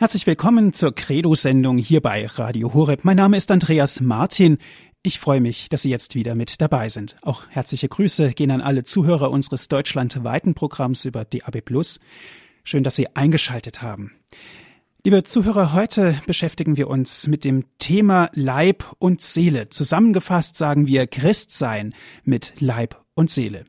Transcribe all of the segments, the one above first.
Herzlich willkommen zur Credo-Sendung hier bei Radio Horeb. Mein Name ist Andreas Martin. Ich freue mich, dass Sie jetzt wieder mit dabei sind. Auch herzliche Grüße gehen an alle Zuhörer unseres deutschlandweiten Programms über DAB+. Schön, dass Sie eingeschaltet haben. Liebe Zuhörer, heute beschäftigen wir uns mit dem Thema Leib und Seele. Zusammengefasst sagen wir Christsein mit Leib und Seele.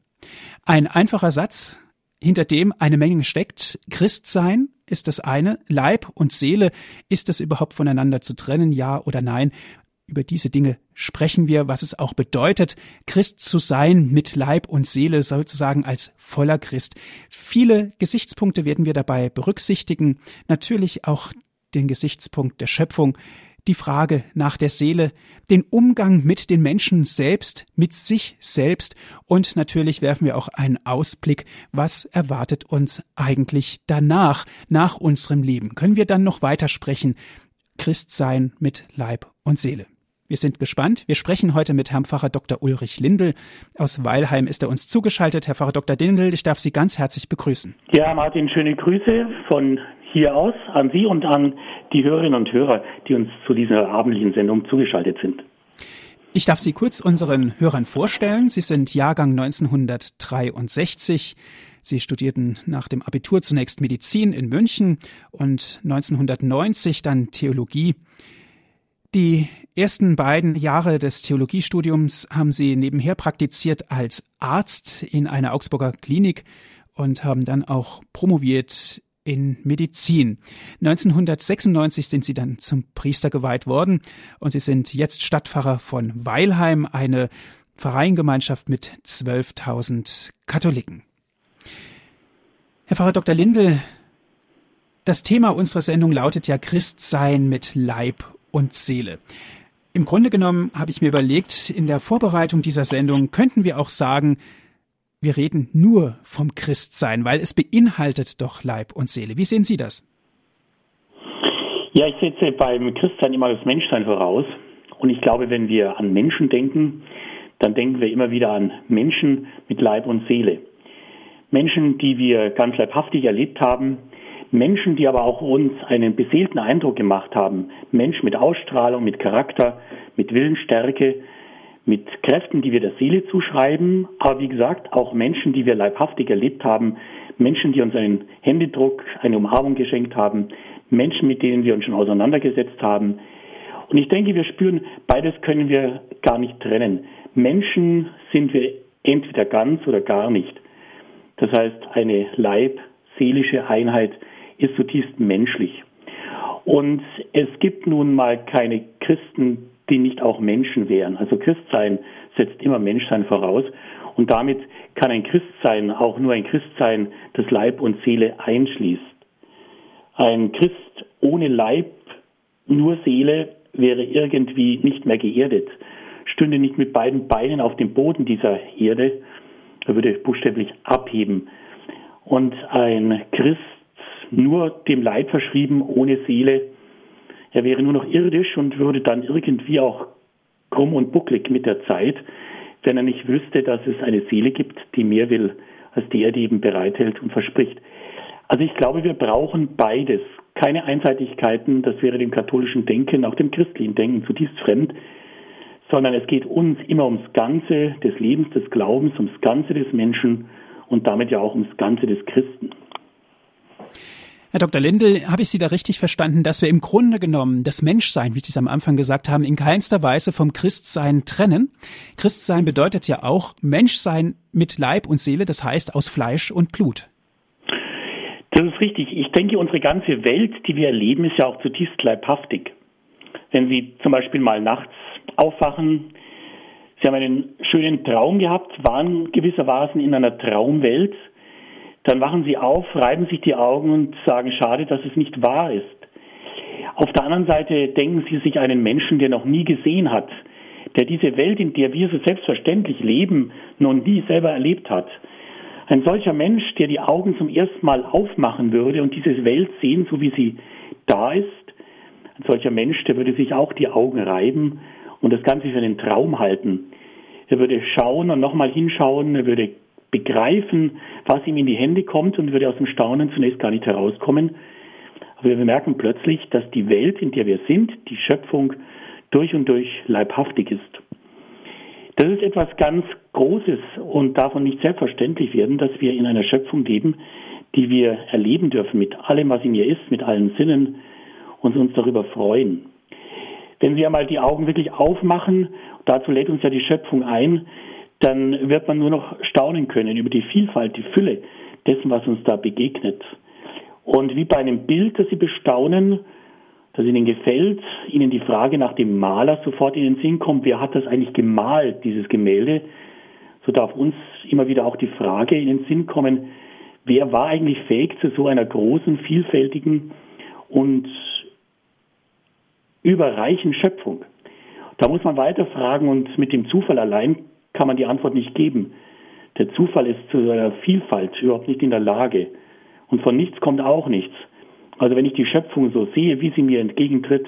Ein einfacher Satz, hinter dem eine Menge steckt. Christsein ist das eine, Leib und Seele, ist es überhaupt voneinander zu trennen, ja oder nein? Über diese Dinge sprechen wir, was es auch bedeutet, Christ zu sein mit Leib und Seele, sozusagen als voller Christ. Viele Gesichtspunkte werden wir dabei berücksichtigen, natürlich auch den Gesichtspunkt der Schöpfung, die Frage nach der Seele, den Umgang mit den Menschen selbst, mit sich selbst und natürlich werfen wir auch einen Ausblick, was erwartet uns eigentlich danach, nach unserem Leben. Können wir dann noch weitersprechen? Christ sein mit Leib und Seele. Wir sind gespannt. Wir sprechen heute mit Herrn Pfarrer Dr. Ulrich Lindel. Aus Weilheim ist er uns zugeschaltet. Herr Pfarrer Dr. Lindel, ich darf Sie ganz herzlich begrüßen. Ja, Martin, schöne Grüße von hier aus an Sie und an die Hörerinnen und Hörer, die uns zu dieser abendlichen Sendung zugeschaltet sind. Ich darf Sie kurz unseren Hörern vorstellen. Sie sind Jahrgang 1963. Sie studierten nach dem Abitur zunächst Medizin in München und 1990 dann Theologie. Die ersten beiden Jahre des Theologiestudiums haben Sie nebenher praktiziert als Arzt in einer Augsburger Klinik und haben dann auch promoviert in Medizin. 1996 sind sie dann zum Priester geweiht worden und sie sind jetzt Stadtpfarrer von Weilheim, eine Pfarreiengemeinschaft mit 12.000 Katholiken. Herr Pfarrer Dr. Lindel, das Thema unserer Sendung lautet ja Christsein mit Leib und Seele. Im Grunde genommen habe ich mir überlegt, in der Vorbereitung dieser Sendung könnten wir auch sagen, wir reden nur vom Christsein, weil es beinhaltet doch Leib und Seele. Wie sehen Sie das? Ja, ich setze beim Christsein immer das Menschsein voraus. Und ich glaube, wenn wir an Menschen denken, dann denken wir immer wieder an Menschen mit Leib und Seele. Menschen, die wir ganz leibhaftig erlebt haben, Menschen, die aber auch uns einen beseelten Eindruck gemacht haben. Menschen mit Ausstrahlung, mit Charakter, mit Willensstärke, mit Kräften, die wir der Seele zuschreiben, aber wie gesagt, auch Menschen, die wir leibhaftig erlebt haben, Menschen, die uns einen Händedruck, eine Umarmung geschenkt haben, Menschen, mit denen wir uns schon auseinandergesetzt haben. Und ich denke, wir spüren, beides können wir gar nicht trennen. Menschen sind wir entweder ganz oder gar nicht. Das heißt, eine leib-seelische Einheit ist zutiefst menschlich. Und es gibt nun mal keine Christen, die nicht auch Menschen wären. Also Christsein setzt immer Menschsein voraus. Und damit kann ein Christsein auch nur ein Christsein, das Leib und Seele einschließt. Ein Christ ohne Leib, nur Seele wäre irgendwie nicht mehr geerdet, stünde nicht mit beiden Beinen auf dem Boden dieser Erde, er würde buchstäblich abheben. Und ein Christ nur dem Leib verschrieben, ohne Seele, er wäre nur noch irdisch und würde dann irgendwie auch krumm und bucklig mit der Zeit, wenn er nicht wüsste, dass es eine Seele gibt, die mehr will, als die er eben bereithält und verspricht. Also ich glaube, wir brauchen beides. Keine Einseitigkeiten, das wäre dem katholischen Denken, auch dem christlichen Denken zutiefst fremd, sondern es geht uns immer ums Ganze des Lebens, des Glaubens, ums Ganze des Menschen und damit ja auch ums Ganze des Christen. Herr Dr. Lindel, habe ich Sie da richtig verstanden, dass wir im Grunde genommen das Menschsein, wie Sie es am Anfang gesagt haben, in keinster Weise vom Christsein trennen? Christsein bedeutet ja auch Menschsein mit Leib und Seele, das heißt aus Fleisch und Blut. Das ist richtig. Ich denke, unsere ganze Welt, die wir erleben, ist ja auch zutiefst leibhaftig. Wenn Sie zum Beispiel mal nachts aufwachen, Sie haben einen schönen Traum gehabt, waren gewissermaßen in einer Traumwelt, dann wachen sie auf, reiben sich die Augen und sagen, schade, dass es nicht wahr ist. Auf der anderen Seite denken sie sich einen Menschen, der noch nie gesehen hat, der diese Welt, in der wir so selbstverständlich leben, noch nie selber erlebt hat. Ein solcher Mensch, der die Augen zum ersten Mal aufmachen würde und diese Welt sehen, so wie sie da ist, ein solcher Mensch, der würde sich auch die Augen reiben und das Ganze für einen Traum halten. Er würde schauen und nochmal hinschauen, er würde begreifen, was ihm in die Hände kommt und würde aus dem Staunen zunächst gar nicht herauskommen. Aber wir merken plötzlich, dass die Welt, in der wir sind, die Schöpfung durch und durch leibhaftig ist. Das ist etwas ganz Großes und davon nicht selbstverständlich werden, dass wir in einer Schöpfung leben, die wir erleben dürfen mit allem, was in ihr ist, mit allen Sinnen und uns darüber freuen. Wenn wir mal die Augen wirklich aufmachen, dazu lädt uns ja die Schöpfung ein, dann wird man nur noch staunen können über die Vielfalt, die Fülle dessen, was uns da begegnet. Und wie bei einem Bild, das Sie bestaunen, das Ihnen gefällt, Ihnen die Frage nach dem Maler sofort in den Sinn kommt, wer hat das eigentlich gemalt, dieses Gemälde, so darf uns immer wieder auch die Frage in den Sinn kommen, wer war eigentlich fähig zu so einer großen, vielfältigen und überreichen Schöpfung? Da muss man weiter fragen und mit dem Zufall allein kann man die Antwort nicht geben. Der Zufall ist zu seiner Vielfalt überhaupt nicht in der Lage. Und von nichts kommt auch nichts. Also wenn ich die Schöpfung so sehe, wie sie mir entgegentritt,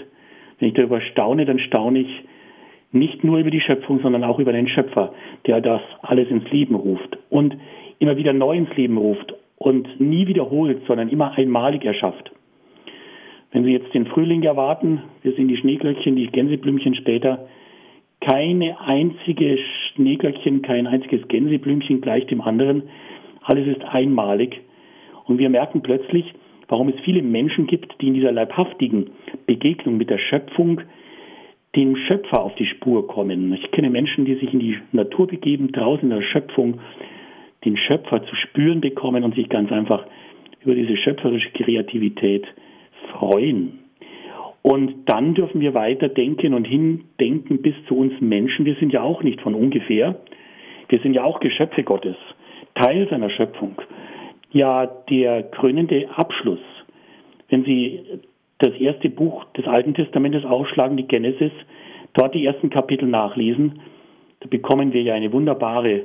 wenn ich darüber staune, dann staune ich nicht nur über die Schöpfung, sondern auch über den Schöpfer, der das alles ins Leben ruft und immer wieder neu ins Leben ruft und nie wiederholt, sondern immer einmalig erschafft. Wenn Sie jetzt den Frühling erwarten, wir sind die Schneeglöckchen, die Gänseblümchen später, keine einzige Schneeglöckchen, kein einziges Gänseblümchen gleich dem anderen. Alles ist einmalig. Und wir merken plötzlich, warum es viele Menschen gibt, die in dieser leibhaftigen Begegnung mit der Schöpfung dem Schöpfer auf die Spur kommen. Ich kenne Menschen, die sich in die Natur begeben, draußen in der Schöpfung den Schöpfer zu spüren bekommen und sich ganz einfach über diese schöpferische Kreativität freuen. Und dann dürfen wir weiter denken und hindenken bis zu uns Menschen. Wir sind ja auch nicht von ungefähr. Wir sind ja auch Geschöpfe Gottes, Teil seiner Schöpfung. Ja, der krönende Abschluss. Wenn Sie das erste Buch des Alten Testamentes aufschlagen, die Genesis, dort die ersten Kapitel nachlesen, da bekommen wir ja eine wunderbare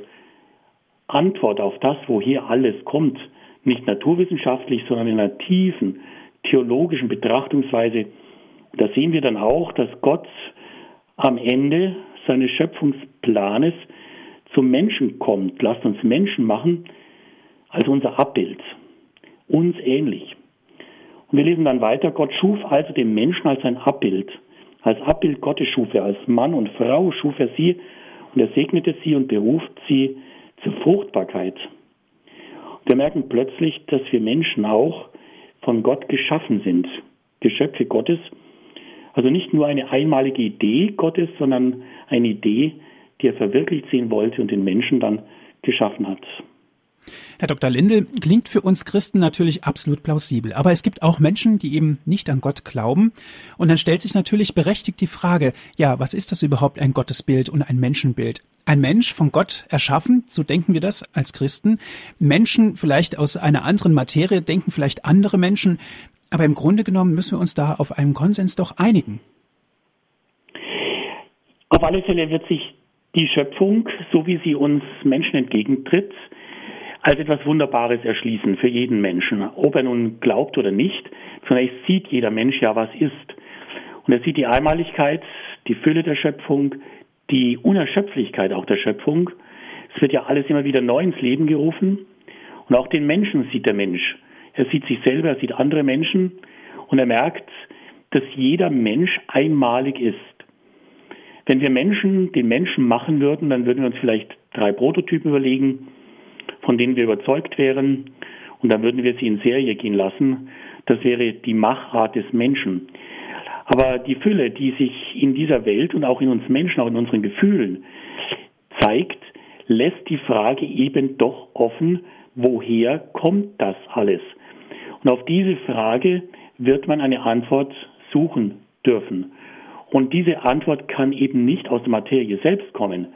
Antwort auf das, woher alles kommt. Nicht naturwissenschaftlich, sondern in einer tiefen theologischen Betrachtungsweise da sehen wir dann auch, dass Gott am Ende seines Schöpfungsplanes zum Menschen kommt. Lasst uns Menschen machen als unser Abbild, uns ähnlich. Und wir lesen dann weiter, Gott schuf also den Menschen als sein Abbild. Als Abbild Gottes schuf er, als Mann und Frau schuf er sie und er segnete sie und beruft sie zur Fruchtbarkeit. Und wir merken plötzlich, dass wir Menschen auch von Gott geschaffen sind, Geschöpfe Gottes, also nicht nur eine einmalige Idee Gottes, sondern eine Idee, die er verwirklicht sehen wollte und den Menschen dann geschaffen hat. Herr Dr. Lindel, klingt für uns Christen natürlich absolut plausibel. Aber es gibt auch Menschen, die eben nicht an Gott glauben. Und dann stellt sich natürlich berechtigt die Frage, ja, was ist das überhaupt ein Gottesbild und ein Menschenbild? Ein Mensch von Gott erschaffen, so denken wir das als Christen. Menschen vielleicht aus einer anderen Materie, denken vielleicht andere Menschen. Aber im Grunde genommen müssen wir uns da auf einen Konsens doch einigen. Auf alle Fälle wird sich die Schöpfung, so wie sie uns Menschen entgegentritt, als etwas Wunderbares erschließen für jeden Menschen. Ob er nun glaubt oder nicht, zunächst sieht jeder Mensch ja, was ist. Und er sieht die Einmaligkeit, die Fülle der Schöpfung, die Unerschöpflichkeit auch der Schöpfung. Es wird ja alles immer wieder neu ins Leben gerufen. Und auch den Menschen sieht der Mensch er sieht sich selber, er sieht andere Menschen und er merkt, dass jeder Mensch einmalig ist. Wenn wir Menschen den Menschen machen würden, dann würden wir uns vielleicht drei Prototypen überlegen, von denen wir überzeugt wären, und dann würden wir sie in Serie gehen lassen. Das wäre die Machart des Menschen. Aber die Fülle, die sich in dieser Welt und auch in uns Menschen, auch in unseren Gefühlen zeigt, lässt die Frage eben doch offen, woher kommt das alles? Und auf diese Frage wird man eine Antwort suchen dürfen. Und diese Antwort kann eben nicht aus der Materie selbst kommen.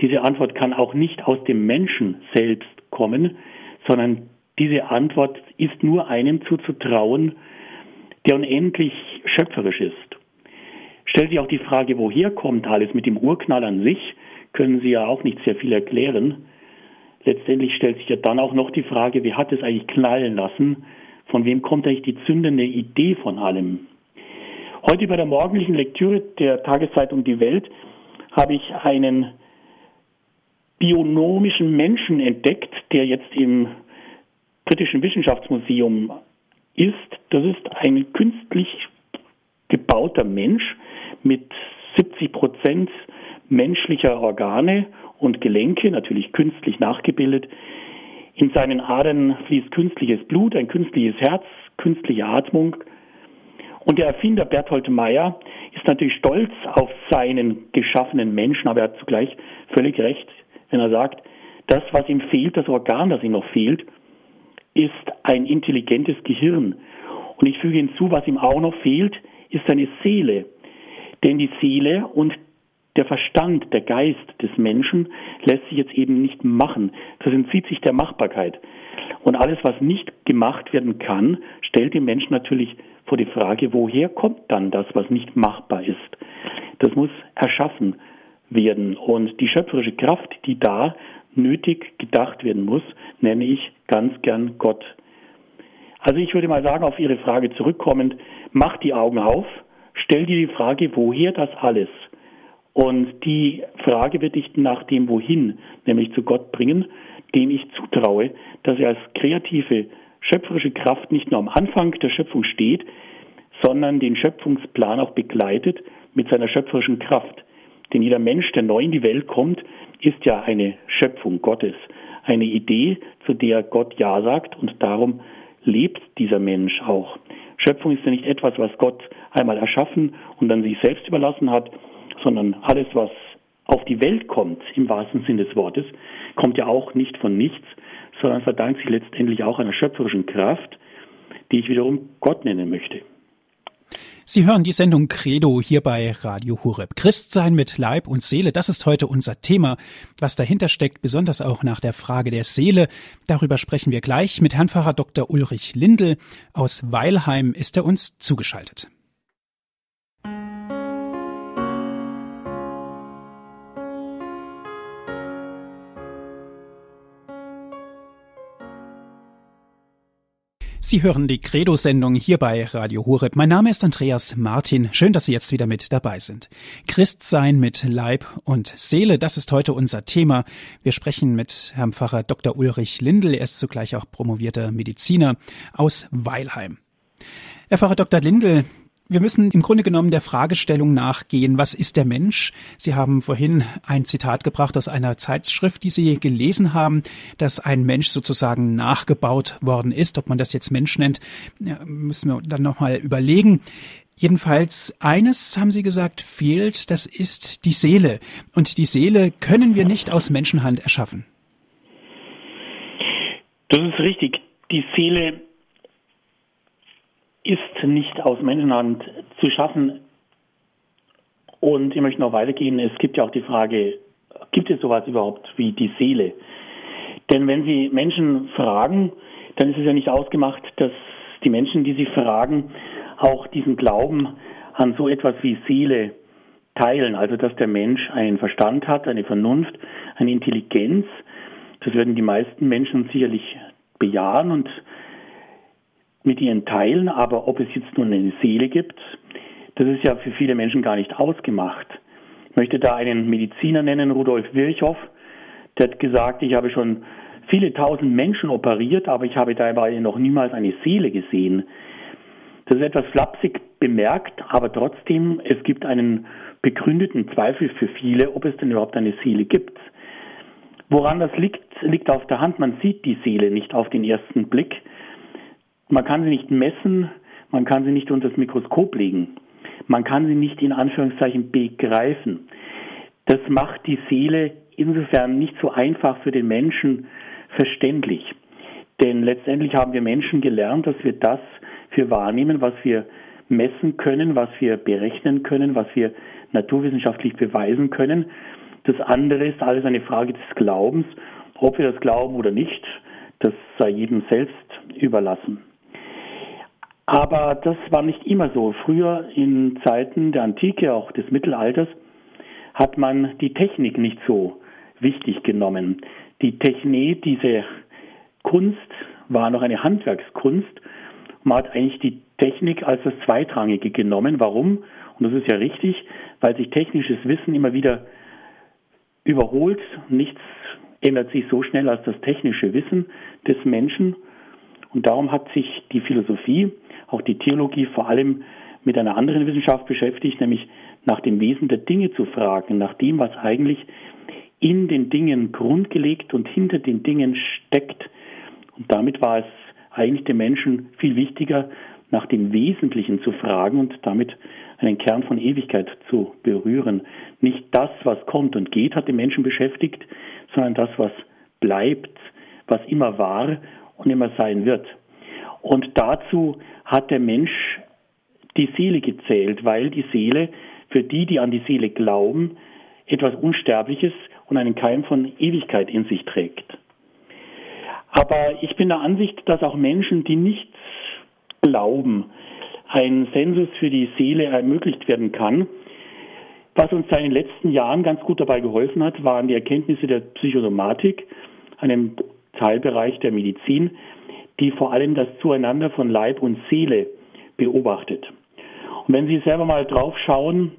Diese Antwort kann auch nicht aus dem Menschen selbst kommen, sondern diese Antwort ist nur einem zuzutrauen, der unendlich schöpferisch ist. Stellt sich auch die Frage, woher kommt alles mit dem Urknall an sich, können Sie ja auch nicht sehr viel erklären. Letztendlich stellt sich ja dann auch noch die Frage, wie hat es eigentlich knallen lassen? Von wem kommt eigentlich die zündende Idee von allem? Heute bei der morgendlichen Lektüre der Tageszeitung Die Welt habe ich einen bionomischen Menschen entdeckt, der jetzt im Britischen Wissenschaftsmuseum ist, Das ist ein künstlich gebauter Mensch mit 70 Prozent menschlicher Organe und Gelenke, natürlich künstlich nachgebildet. In seinen Adern fließt künstliches Blut, ein künstliches Herz, künstliche Atmung. Und der Erfinder Berthold Meyer ist natürlich stolz auf seinen geschaffenen Menschen, aber er hat zugleich völlig recht, wenn er sagt, das, was ihm fehlt, das Organ, das ihm noch fehlt, ist ein intelligentes Gehirn. Und ich füge hinzu, was ihm auch noch fehlt, ist seine Seele. Denn die Seele und der Verstand, der Geist des Menschen lässt sich jetzt eben nicht machen. Das entzieht sich der Machbarkeit. Und alles, was nicht gemacht werden kann, stellt den Menschen natürlich vor die Frage, woher kommt dann das, was nicht machbar ist? Das muss erschaffen werden. Und die schöpferische Kraft, die da nötig gedacht werden muss, nenne ich ganz gern Gott. Also ich würde mal sagen, auf Ihre Frage zurückkommend, mach die Augen auf, stell dir die Frage, woher das alles? Und die Frage wird dich nach dem Wohin, nämlich zu Gott bringen, dem ich zutraue, dass er als kreative, schöpferische Kraft nicht nur am Anfang der Schöpfung steht, sondern den Schöpfungsplan auch begleitet mit seiner schöpferischen Kraft. Denn jeder Mensch, der neu in die Welt kommt, ist ja eine Schöpfung Gottes, eine Idee, zu der Gott Ja sagt und darum lebt dieser Mensch auch. Schöpfung ist ja nicht etwas, was Gott einmal erschaffen und dann sich selbst überlassen hat, sondern alles, was auf die Welt kommt, im wahrsten Sinn des Wortes, kommt ja auch nicht von nichts, sondern verdankt sich letztendlich auch einer schöpferischen Kraft, die ich wiederum Gott nennen möchte. Sie hören die Sendung Credo hier bei Radio Hureb. Christsein mit Leib und Seele, das ist heute unser Thema. Was dahinter steckt, besonders auch nach der Frage der Seele, darüber sprechen wir gleich. Mit Herrn Pfarrer Dr. Ulrich Lindel aus Weilheim ist er uns zugeschaltet. Sie hören die Credo-Sendung hier bei Radio Horeb. Mein Name ist Andreas Martin. Schön, dass Sie jetzt wieder mit dabei sind. Christsein mit Leib und Seele, das ist heute unser Thema. Wir sprechen mit Herrn Pfarrer Dr. Ulrich Lindel. Er ist zugleich auch promovierter Mediziner aus Weilheim. Herr Pfarrer Dr. Lindel, wir müssen im Grunde genommen der Fragestellung nachgehen, was ist der Mensch? Sie haben vorhin ein Zitat gebracht aus einer Zeitschrift, die Sie gelesen haben, dass ein Mensch sozusagen nachgebaut worden ist. Ob man das jetzt Mensch nennt, müssen wir dann nochmal überlegen. Jedenfalls eines haben Sie gesagt, fehlt, das ist die Seele. Und die Seele können wir nicht aus Menschenhand erschaffen. Das ist richtig. Die Seele ist nicht aus Menschenhand zu schaffen. Und ich möchte noch weitergehen. Es gibt ja auch die Frage, gibt es sowas überhaupt wie die Seele? Denn wenn Sie Menschen fragen, dann ist es ja nicht ausgemacht, dass die Menschen, die Sie fragen, auch diesen Glauben an so etwas wie Seele teilen. Also dass der Mensch einen Verstand hat, eine Vernunft, eine Intelligenz. Das würden die meisten Menschen sicherlich bejahen und mit ihnen teilen, aber ob es jetzt nun eine Seele gibt, das ist ja für viele Menschen gar nicht ausgemacht. Ich möchte da einen Mediziner nennen, Rudolf Virchow, der hat gesagt, ich habe schon viele tausend Menschen operiert, aber ich habe dabei noch niemals eine Seele gesehen. Das ist etwas flapsig bemerkt, aber trotzdem, es gibt einen begründeten Zweifel für viele, ob es denn überhaupt eine Seele gibt. Woran das liegt, liegt auf der Hand. Man sieht die Seele nicht auf den ersten Blick. Man kann sie nicht messen, man kann sie nicht unter das Mikroskop legen, man kann sie nicht in Anführungszeichen begreifen. Das macht die Seele insofern nicht so einfach für den Menschen verständlich. Denn letztendlich haben wir Menschen gelernt, dass wir das für wahrnehmen, was wir messen können, was wir berechnen können, was wir naturwissenschaftlich beweisen können. Das andere ist alles eine Frage des Glaubens. Ob wir das glauben oder nicht, das sei jedem selbst überlassen. Aber das war nicht immer so. Früher in Zeiten der Antike, auch des Mittelalters, hat man die Technik nicht so wichtig genommen. Die Technik, diese Kunst war noch eine Handwerkskunst. Man hat eigentlich die Technik als das Zweitrangige genommen. Warum? Und das ist ja richtig, weil sich technisches Wissen immer wieder überholt. Nichts ändert sich so schnell als das technische Wissen des Menschen. Und darum hat sich die Philosophie, auch die Theologie vor allem mit einer anderen Wissenschaft beschäftigt, nämlich nach dem Wesen der Dinge zu fragen, nach dem, was eigentlich in den Dingen grundgelegt und hinter den Dingen steckt. Und damit war es eigentlich dem Menschen viel wichtiger, nach dem Wesentlichen zu fragen und damit einen Kern von Ewigkeit zu berühren. Nicht das, was kommt und geht, hat den Menschen beschäftigt, sondern das, was bleibt, was immer war und immer sein wird. Und dazu hat der Mensch die Seele gezählt, weil die Seele für die, die an die Seele glauben, etwas Unsterbliches und einen Keim von Ewigkeit in sich trägt. Aber ich bin der Ansicht, dass auch Menschen, die nichts glauben, ein Sensus für die Seele ermöglicht werden kann. Was uns in den letzten Jahren ganz gut dabei geholfen hat, waren die Erkenntnisse der Psychosomatik, einem Teilbereich der Medizin, die vor allem das Zueinander von Leib und Seele beobachtet. Und wenn Sie selber mal drauf schauen,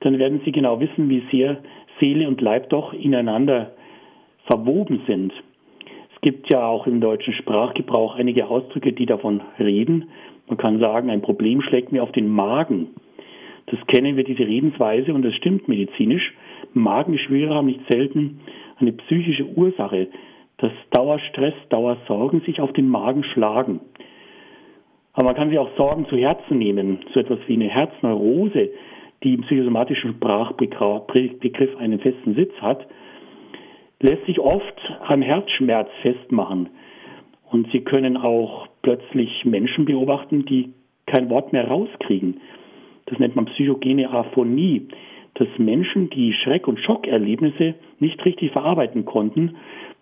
dann werden Sie genau wissen, wie sehr Seele und Leib doch ineinander verwoben sind. Es gibt ja auch im deutschen Sprachgebrauch einige Ausdrücke, die davon reden. Man kann sagen, ein Problem schlägt mir auf den Magen. Das kennen wir, diese Redensweise, und das stimmt medizinisch. Magengeschwüre haben nicht selten eine psychische Ursache, dass Dauerstress, Dauersorgen sich auf den Magen schlagen. Aber man kann sich auch Sorgen zu Herzen nehmen, so etwas wie eine Herzneurose, die im psychosomatischen Sprachbegriff einen festen Sitz hat, lässt sich oft an Herzschmerz festmachen. Und Sie können auch plötzlich Menschen beobachten, die kein Wort mehr rauskriegen. Das nennt man psychogene Aphonie, dass Menschen, die Schreck- und Schockerlebnisse nicht richtig verarbeiten konnten,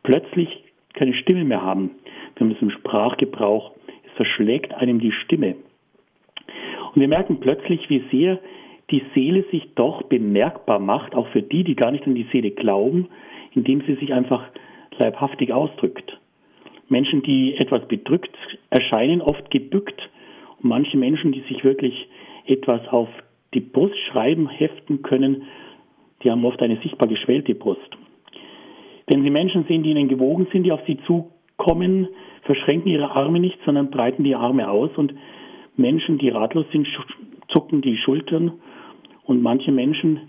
plötzlich keine Stimme mehr haben. Wir haben es im Sprachgebrauch, es verschlägt einem die Stimme. Und wir merken plötzlich, wie sehr die Seele sich doch bemerkbar macht, auch für die, die gar nicht an die Seele glauben, indem sie sich einfach leibhaftig ausdrückt. Menschen, die etwas bedrückt erscheinen, oft gebückt. Und manche Menschen, die sich wirklich etwas auf die Brust schreiben, heften können, die haben oft eine sichtbar geschwellte Brust. Wenn Sie Menschen sehen, die Ihnen gewogen sind, die auf Sie zukommen, verschränken ihre Arme nicht, sondern breiten die Arme aus und Menschen, die ratlos sind, zucken die Schultern und manche Menschen,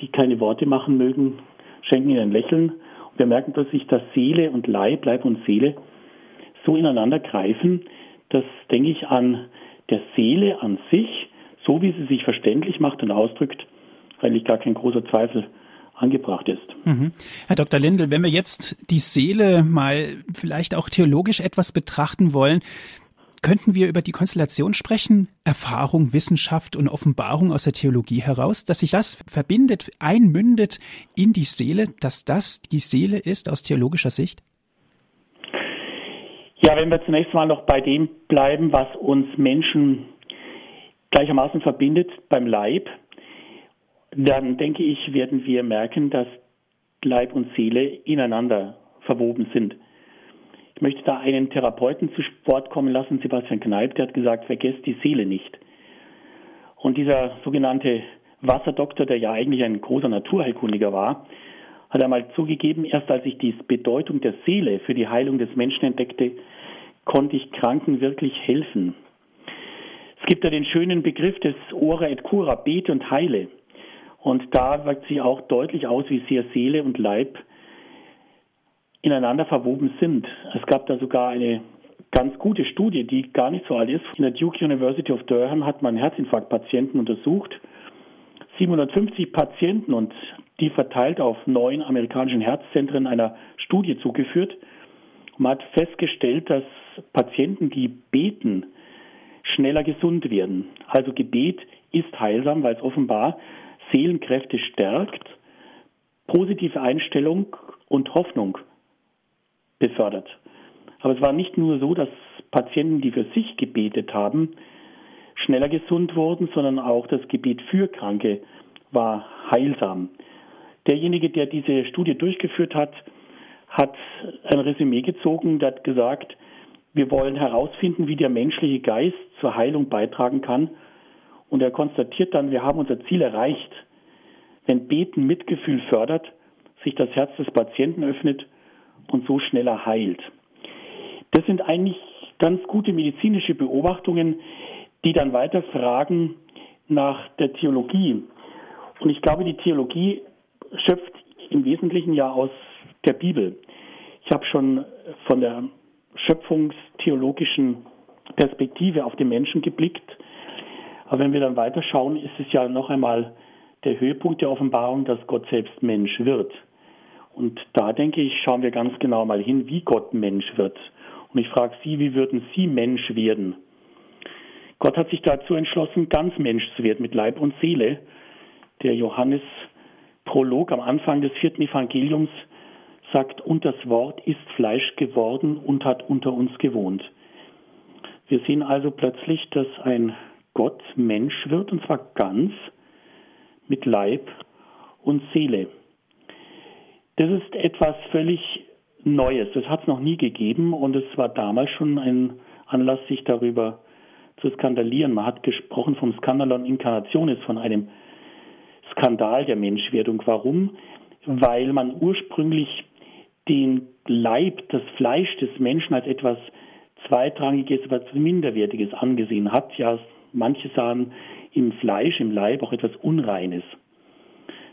die keine Worte machen mögen, schenken ihnen ein Lächeln. Und wir merken, dass sich das Seele und Leib, Leib und Seele so ineinander greifen, dass, denke ich, an der Seele an sich, so wie sie sich verständlich macht und ausdrückt, eigentlich gar kein großer Zweifel angebracht ist. Mhm. Herr Dr. Lindel, wenn wir jetzt die Seele mal vielleicht auch theologisch etwas betrachten wollen, Könnten wir über die Konstellation sprechen, Erfahrung, Wissenschaft und Offenbarung aus der Theologie heraus, dass sich das verbindet, einmündet in die Seele, dass das die Seele ist aus theologischer Sicht? Ja, wenn wir zunächst mal noch bei dem bleiben, was uns Menschen gleichermaßen verbindet beim Leib, dann denke ich, werden wir merken, dass Leib und Seele ineinander verwoben sind. Ich möchte da einen Therapeuten zu Wort kommen lassen, Sebastian Kneip, der hat gesagt, vergesst die Seele nicht. Und dieser sogenannte Wasserdoktor, der ja eigentlich ein großer Naturheilkundiger war, hat einmal zugegeben, erst als ich die Bedeutung der Seele für die Heilung des Menschen entdeckte, konnte ich Kranken wirklich helfen. Es gibt ja den schönen Begriff des Ora et Cura, bete und heile. Und da wirkt sich auch deutlich aus, wie sehr Seele und Leib ineinander verwoben sind. Es gab da sogar eine ganz gute Studie, die gar nicht so alt ist. In der Duke University of Durham hat man Herzinfarktpatienten untersucht. 750 Patienten und die verteilt auf neun amerikanischen Herzzentren einer Studie zugeführt. Man hat festgestellt, dass Patienten, die beten, schneller gesund werden. Also Gebet ist heilsam, weil es offenbar Seelenkräfte stärkt, positive Einstellung und Hoffnung befördert. Aber es war nicht nur so, dass Patienten, die für sich gebetet haben, schneller gesund wurden, sondern auch das Gebet für Kranke war heilsam. Derjenige, der diese Studie durchgeführt hat, hat ein Resümee gezogen und hat gesagt, wir wollen herausfinden, wie der menschliche Geist zur Heilung beitragen kann. Und er konstatiert dann, wir haben unser Ziel erreicht. Wenn Beten Mitgefühl fördert, sich das Herz des Patienten öffnet und so schneller heilt. Das sind eigentlich ganz gute medizinische Beobachtungen, die dann weiter fragen nach der Theologie. Und ich glaube, die Theologie schöpft im Wesentlichen ja aus der Bibel. Ich habe schon von der schöpfungstheologischen Perspektive auf den Menschen geblickt. Aber wenn wir dann weiterschauen, ist es ja noch einmal der Höhepunkt der Offenbarung, dass Gott selbst Mensch wird. Und da denke ich, schauen wir ganz genau mal hin, wie Gott Mensch wird. Und ich frage Sie, wie würden Sie Mensch werden? Gott hat sich dazu entschlossen, ganz Mensch zu werden mit Leib und Seele. Der Johannes Prolog am Anfang des vierten Evangeliums sagt, und das Wort ist Fleisch geworden und hat unter uns gewohnt. Wir sehen also plötzlich, dass ein Gott Mensch wird, und zwar ganz, mit Leib und Seele. Das ist etwas völlig Neues. Das hat es noch nie gegeben und es war damals schon ein Anlass, sich darüber zu skandalieren. Man hat gesprochen vom Skandalon Incarnationis, von einem Skandal der Menschwerdung. Warum? Weil man ursprünglich den Leib, das Fleisch des Menschen als etwas Zweitrangiges, etwas Minderwertiges angesehen hat. Ja, manche sahen im Fleisch, im Leib auch etwas Unreines.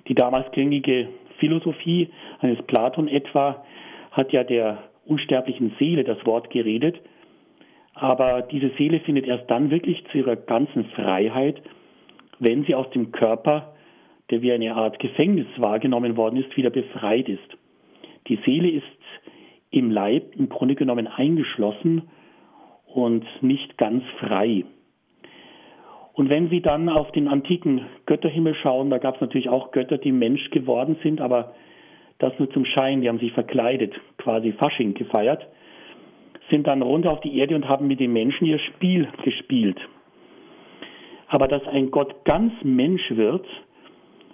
Die damals gängige Philosophie eines Platon etwa hat ja der unsterblichen Seele das Wort geredet, aber diese Seele findet erst dann wirklich zu ihrer ganzen Freiheit, wenn sie aus dem Körper, der wie eine Art Gefängnis wahrgenommen worden ist, wieder befreit ist. Die Seele ist im Leib im Grunde genommen eingeschlossen und nicht ganz frei. Und wenn Sie dann auf den antiken Götterhimmel schauen, da gab es natürlich auch Götter, die Mensch geworden sind, aber das nur zum Schein, die haben sich verkleidet, quasi Fasching gefeiert, sind dann runter auf die Erde und haben mit den Menschen ihr Spiel gespielt. Aber dass ein Gott ganz Mensch wird,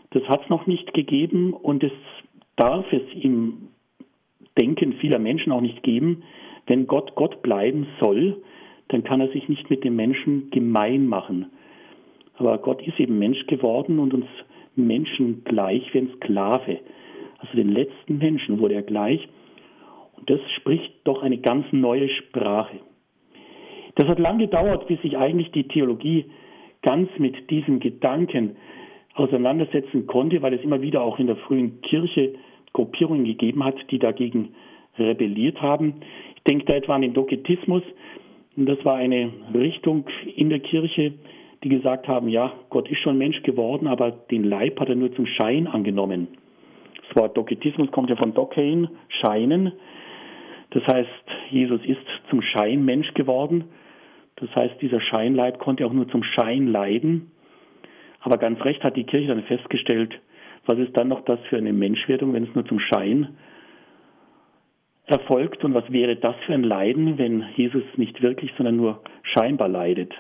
das hat es noch nicht gegeben und es darf es im Denken vieler Menschen auch nicht geben. Wenn Gott Gott bleiben soll, dann kann er sich nicht mit dem Menschen gemein machen. Aber Gott ist eben Mensch geworden und uns Menschen gleich wie ein Sklave. Also den letzten Menschen wurde er gleich. Und das spricht doch eine ganz neue Sprache. Das hat lange gedauert, bis sich eigentlich die Theologie ganz mit diesem Gedanken auseinandersetzen konnte, weil es immer wieder auch in der frühen Kirche Gruppierungen gegeben hat, die dagegen rebelliert haben. Ich denke da etwa an den Doketismus. Das war eine Richtung in der Kirche, die gesagt haben, ja, Gott ist schon Mensch geworden, aber den Leib hat er nur zum Schein angenommen. Das Wort Doketismus kommt ja von Dokein, Scheinen. Das heißt, Jesus ist zum Schein Mensch geworden. Das heißt, dieser Scheinleib konnte auch nur zum Schein leiden. Aber ganz recht hat die Kirche dann festgestellt, was ist dann noch das für eine Menschwerdung, wenn es nur zum Schein erfolgt? Und was wäre das für ein Leiden, wenn Jesus nicht wirklich, sondern nur scheinbar leidet?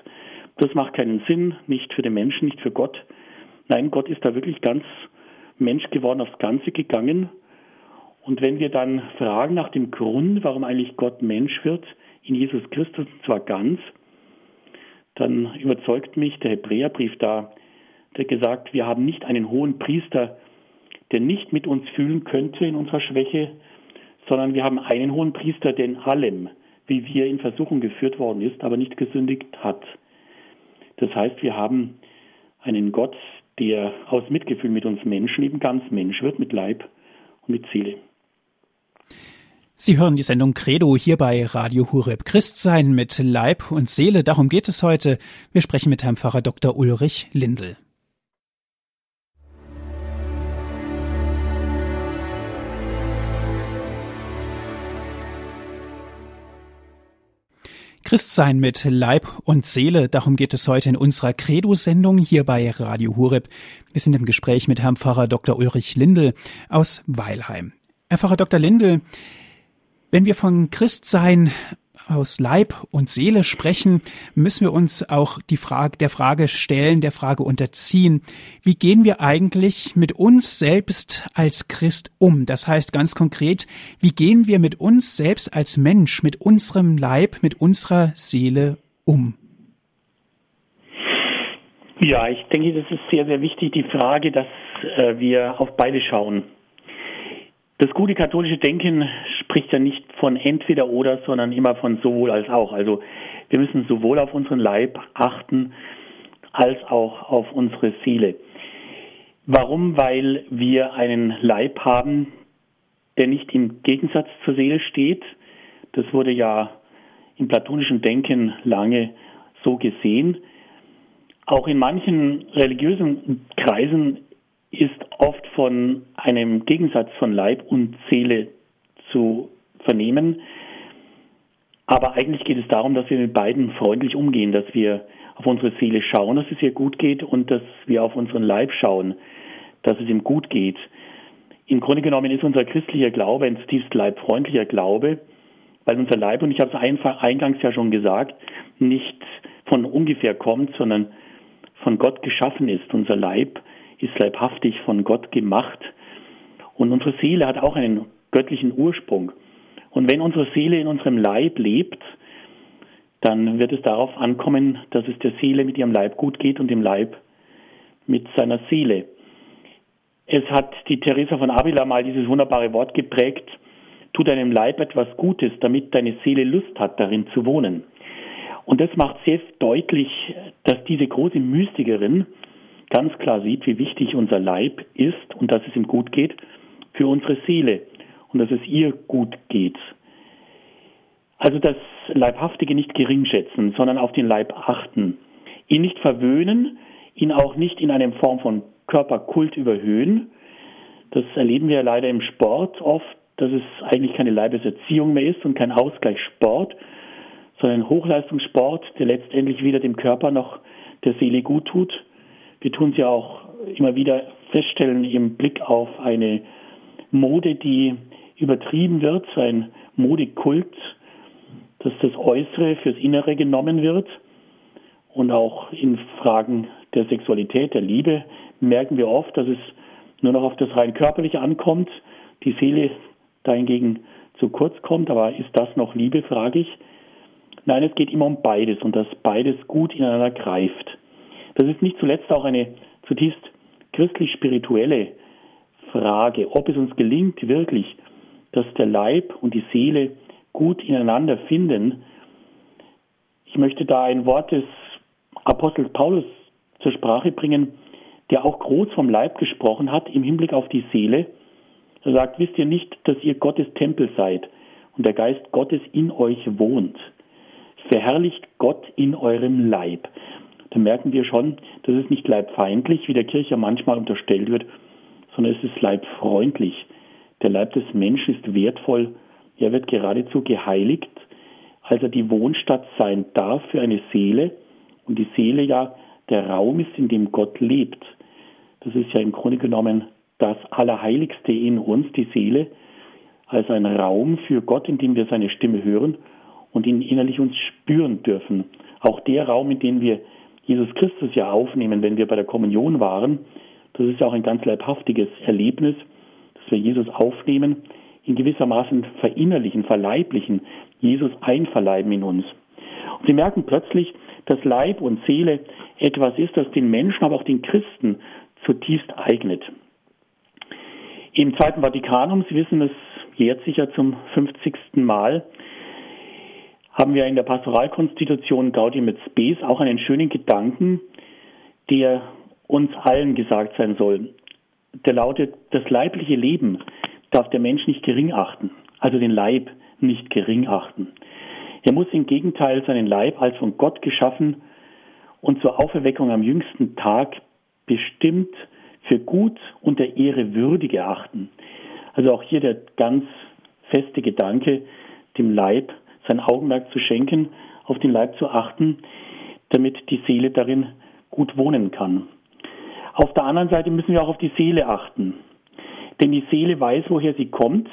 Das macht keinen Sinn, nicht für den Menschen, nicht für Gott. Nein, Gott ist da wirklich ganz Mensch geworden, aufs Ganze gegangen. Und wenn wir dann fragen nach dem Grund, warum eigentlich Gott Mensch wird, in Jesus Christus, und zwar ganz, dann überzeugt mich der Hebräerbrief da, der gesagt, wir haben nicht einen hohen Priester, der nicht mit uns fühlen könnte in unserer Schwäche, sondern wir haben einen hohen Priester, der in allem, wie wir in Versuchung geführt worden ist, aber nicht gesündigt hat. Das heißt, wir haben einen Gott, der aus Mitgefühl mit uns Menschen eben ganz Mensch wird, mit Leib und mit Seele. Sie hören die Sendung Credo hier bei Radio Hureb. Christsein mit Leib und Seele, darum geht es heute. Wir sprechen mit Herrn Pfarrer Dr. Ulrich Lindel. Christsein mit Leib und Seele, darum geht es heute in unserer Credo-Sendung hier bei Radio Hureb. Wir sind im Gespräch mit Herrn Pfarrer Dr. Ulrich Lindel aus Weilheim. Herr Pfarrer Dr. Lindel, wenn wir von Christsein aus Leib und Seele sprechen, müssen wir uns auch die Frage, der Frage stellen, der Frage unterziehen, wie gehen wir eigentlich mit uns selbst als Christ um? Das heißt ganz konkret, wie gehen wir mit uns selbst als Mensch, mit unserem Leib, mit unserer Seele um? Ja, ich denke, das ist sehr, sehr wichtig, die Frage, dass äh, wir auf beide schauen. Das gute katholische Denken spricht ja nicht von entweder oder, sondern immer von sowohl als auch. Also wir müssen sowohl auf unseren Leib achten als auch auf unsere Seele. Warum? Weil wir einen Leib haben, der nicht im Gegensatz zur Seele steht. Das wurde ja im platonischen Denken lange so gesehen. Auch in manchen religiösen Kreisen ist oft von einem Gegensatz von Leib und Seele zu vernehmen. Aber eigentlich geht es darum, dass wir mit beiden freundlich umgehen, dass wir auf unsere Seele schauen, dass es ihr gut geht und dass wir auf unseren Leib schauen, dass es ihm gut geht. Im Grunde genommen ist unser christlicher Glaube ein zutiefst leibfreundlicher Glaube, weil unser Leib, und ich habe es eingangs ja schon gesagt, nicht von ungefähr kommt, sondern von Gott geschaffen ist. Unser Leib ist leibhaftig von Gott gemacht und unsere Seele hat auch einen göttlichen Ursprung. Und wenn unsere Seele in unserem Leib lebt, dann wird es darauf ankommen, dass es der Seele mit ihrem Leib gut geht und dem Leib mit seiner Seele. Es hat die Teresa von Avila mal dieses wunderbare Wort geprägt, tu deinem Leib etwas Gutes, damit deine Seele Lust hat, darin zu wohnen. Und das macht sehr deutlich, dass diese große Mystikerin ganz klar sieht, wie wichtig unser Leib ist und dass es ihm gut geht für unsere Seele und dass es ihr gut geht. Also das Leibhaftige nicht geringschätzen, sondern auf den Leib achten. Ihn nicht verwöhnen, ihn auch nicht in einer Form von Körperkult überhöhen. Das erleben wir leider im Sport oft, dass es eigentlich keine Leibeserziehung mehr ist und kein Ausgleichssport, sondern Hochleistungssport, der letztendlich weder dem Körper noch der Seele gut tut. Wir tun es ja auch immer wieder feststellen im Blick auf eine Mode, die übertrieben wird, ein Modekult, dass das Äußere fürs Innere genommen wird. Und auch in Fragen der Sexualität, der Liebe merken wir oft, dass es nur noch auf das rein körperliche ankommt, die Seele dahingegen zu kurz kommt. Aber ist das noch Liebe, frage ich. Nein, es geht immer um beides und dass beides gut ineinander greift. Das ist nicht zuletzt auch eine zutiefst christlich-spirituelle Frage, ob es uns gelingt, wirklich, dass der Leib und die Seele gut ineinander finden. Ich möchte da ein Wort des Apostels Paulus zur Sprache bringen, der auch groß vom Leib gesprochen hat im Hinblick auf die Seele. Er sagt, wisst ihr nicht, dass ihr Gottes Tempel seid und der Geist Gottes in euch wohnt. Verherrlicht Gott in eurem Leib. Da merken wir schon, dass es nicht leibfeindlich, wie der Kirche manchmal unterstellt wird, sondern es ist leibfreundlich. Der Leib des Menschen ist wertvoll, er wird geradezu geheiligt, als er die Wohnstadt sein darf für eine Seele und die Seele ja der Raum ist, in dem Gott lebt. Das ist ja im Grunde genommen das Allerheiligste in uns, die Seele, als ein Raum für Gott, in dem wir seine Stimme hören und ihn innerlich uns spüren dürfen. Auch der Raum, in dem wir Jesus Christus ja aufnehmen, wenn wir bei der Kommunion waren, das ist ja auch ein ganz leibhaftiges Erlebnis, wir Jesus aufnehmen, in gewissermaßen verinnerlichen, verleiblichen, Jesus einverleiben in uns. Und Sie merken plötzlich, dass Leib und Seele etwas ist, das den Menschen, aber auch den Christen zutiefst eignet. Im Zweiten Vatikanum, Sie wissen, es jährt sich ja zum 50. Mal, haben wir in der Pastoralkonstitution Gaudium et Spes auch einen schönen Gedanken, der uns allen gesagt sein soll. Der lautet, das leibliche Leben darf der Mensch nicht gering achten, also den Leib nicht gering achten. Er muss im Gegenteil seinen Leib als von Gott geschaffen und zur Auferweckung am jüngsten Tag bestimmt für gut und der Ehre würdig erachten. Also auch hier der ganz feste Gedanke, dem Leib sein Augenmerk zu schenken, auf den Leib zu achten, damit die Seele darin gut wohnen kann. Auf der anderen Seite müssen wir auch auf die Seele achten. Denn die Seele weiß, woher sie kommt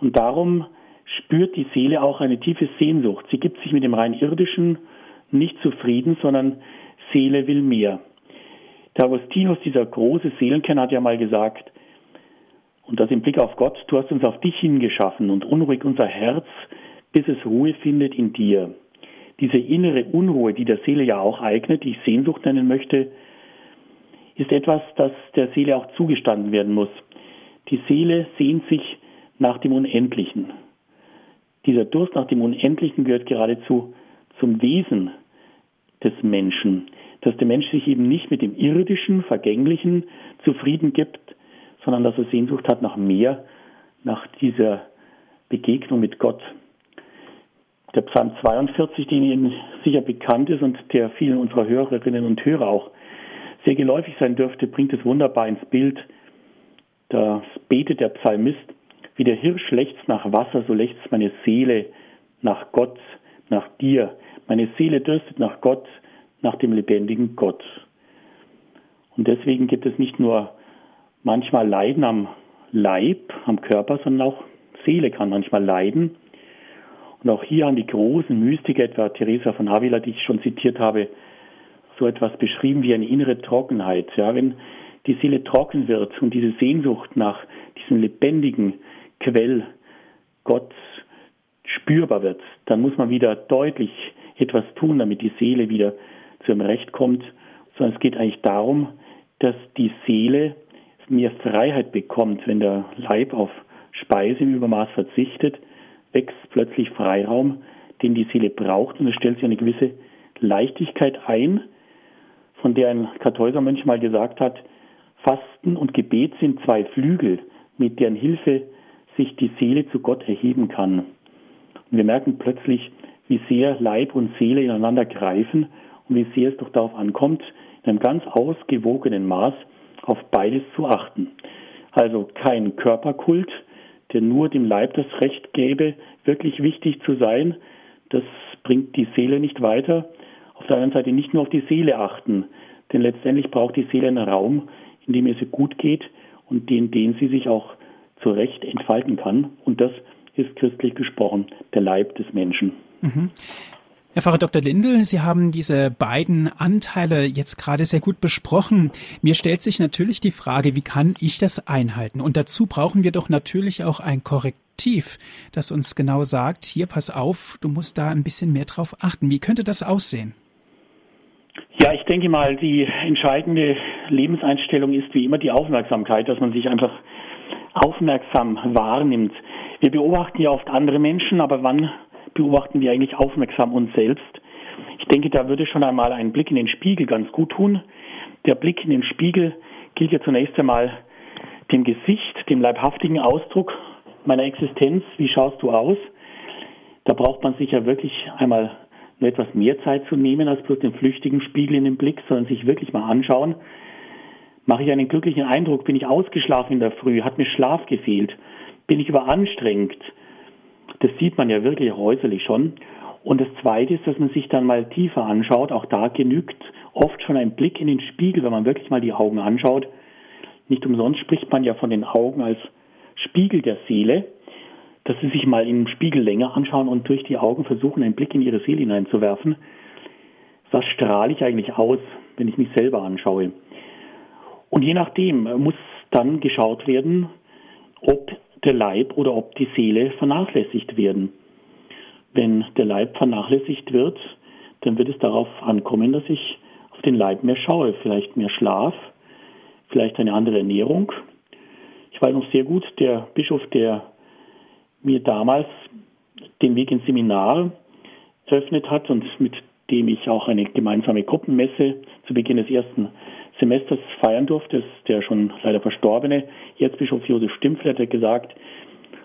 und darum spürt die Seele auch eine tiefe Sehnsucht. Sie gibt sich mit dem rein irdischen nicht zufrieden, sondern Seele will mehr. Der Augustinus, dieser große Seelenkenner, hat ja mal gesagt, und das im Blick auf Gott, du hast uns auf dich hingeschaffen und unruhig unser Herz, bis es Ruhe findet in dir. Diese innere Unruhe, die der Seele ja auch eignet, die ich Sehnsucht nennen möchte, ist etwas, das der Seele auch zugestanden werden muss. Die Seele sehnt sich nach dem Unendlichen. Dieser Durst nach dem Unendlichen gehört geradezu zum Wesen des Menschen, dass der Mensch sich eben nicht mit dem irdischen, vergänglichen zufrieden gibt, sondern dass er Sehnsucht hat nach mehr, nach dieser Begegnung mit Gott. Der Psalm 42, den Ihnen sicher bekannt ist und der vielen unserer Hörerinnen und Hörer auch sehr geläufig sein dürfte, bringt es wunderbar ins Bild. Da betet der Psalmist, wie der Hirsch lechzt nach Wasser, so lechzt meine Seele nach Gott, nach dir. Meine Seele dürstet nach Gott, nach dem lebendigen Gott. Und deswegen gibt es nicht nur manchmal Leiden am Leib, am Körper, sondern auch Seele kann manchmal leiden. Und auch hier haben die großen Mystiker, etwa Teresa von Avila, die ich schon zitiert habe, so etwas beschrieben wie eine innere Trockenheit. Ja, wenn die Seele trocken wird und diese Sehnsucht nach diesem lebendigen Quell Gott spürbar wird, dann muss man wieder deutlich etwas tun, damit die Seele wieder zu ihrem Recht kommt. Sondern es geht eigentlich darum, dass die Seele mehr Freiheit bekommt, wenn der Leib auf Speise im Übermaß verzichtet, wächst plötzlich Freiraum, den die Seele braucht und es stellt sich eine gewisse Leichtigkeit ein, von der ein Kartäuser Mönch mal gesagt hat, Fasten und Gebet sind zwei Flügel, mit deren Hilfe sich die Seele zu Gott erheben kann. Und wir merken plötzlich, wie sehr Leib und Seele ineinander greifen und wie sehr es doch darauf ankommt, in einem ganz ausgewogenen Maß auf beides zu achten. Also kein Körperkult, der nur dem Leib das Recht gäbe, wirklich wichtig zu sein. Das bringt die Seele nicht weiter. Auf der anderen Seite nicht nur auf die Seele achten, denn letztendlich braucht die Seele einen Raum, in dem es ihr gut geht und in dem sie sich auch zu Recht entfalten kann. Und das ist christlich gesprochen der Leib des Menschen. Mhm. Herr Pfarrer Dr. Lindel, Sie haben diese beiden Anteile jetzt gerade sehr gut besprochen. Mir stellt sich natürlich die Frage, wie kann ich das einhalten? Und dazu brauchen wir doch natürlich auch ein Korrektiv, das uns genau sagt, hier pass auf, du musst da ein bisschen mehr drauf achten. Wie könnte das aussehen? Ja, ich denke mal, die entscheidende Lebenseinstellung ist wie immer die Aufmerksamkeit, dass man sich einfach aufmerksam wahrnimmt. Wir beobachten ja oft andere Menschen, aber wann beobachten wir eigentlich aufmerksam uns selbst? Ich denke, da würde schon einmal ein Blick in den Spiegel ganz gut tun. Der Blick in den Spiegel gilt ja zunächst einmal dem Gesicht, dem leibhaftigen Ausdruck meiner Existenz. Wie schaust du aus? Da braucht man sich ja wirklich einmal nur etwas mehr Zeit zu nehmen als bloß den flüchtigen Spiegel in den Blick, sondern sich wirklich mal anschauen. Mache ich einen glücklichen Eindruck? Bin ich ausgeschlafen in der Früh? Hat mir Schlaf gefehlt? Bin ich überanstrengt? Das sieht man ja wirklich äußerlich schon. Und das Zweite ist, dass man sich dann mal tiefer anschaut. Auch da genügt oft schon ein Blick in den Spiegel, wenn man wirklich mal die Augen anschaut. Nicht umsonst spricht man ja von den Augen als Spiegel der Seele, dass sie sich mal im Spiegel länger anschauen und durch die Augen versuchen, einen Blick in ihre Seele hineinzuwerfen. Was strahle ich eigentlich aus, wenn ich mich selber anschaue? Und je nachdem muss dann geschaut werden, ob der Leib oder ob die Seele vernachlässigt werden. Wenn der Leib vernachlässigt wird, dann wird es darauf ankommen, dass ich auf den Leib mehr schaue. Vielleicht mehr Schlaf, vielleicht eine andere Ernährung. Ich weiß noch sehr gut, der Bischof, der mir damals den Weg ins Seminar eröffnet hat und mit dem ich auch eine gemeinsame Gruppenmesse zu Beginn des ersten Semesters feiern durfte, der schon leider verstorbene Erzbischof Josef Stimpfler hat gesagt,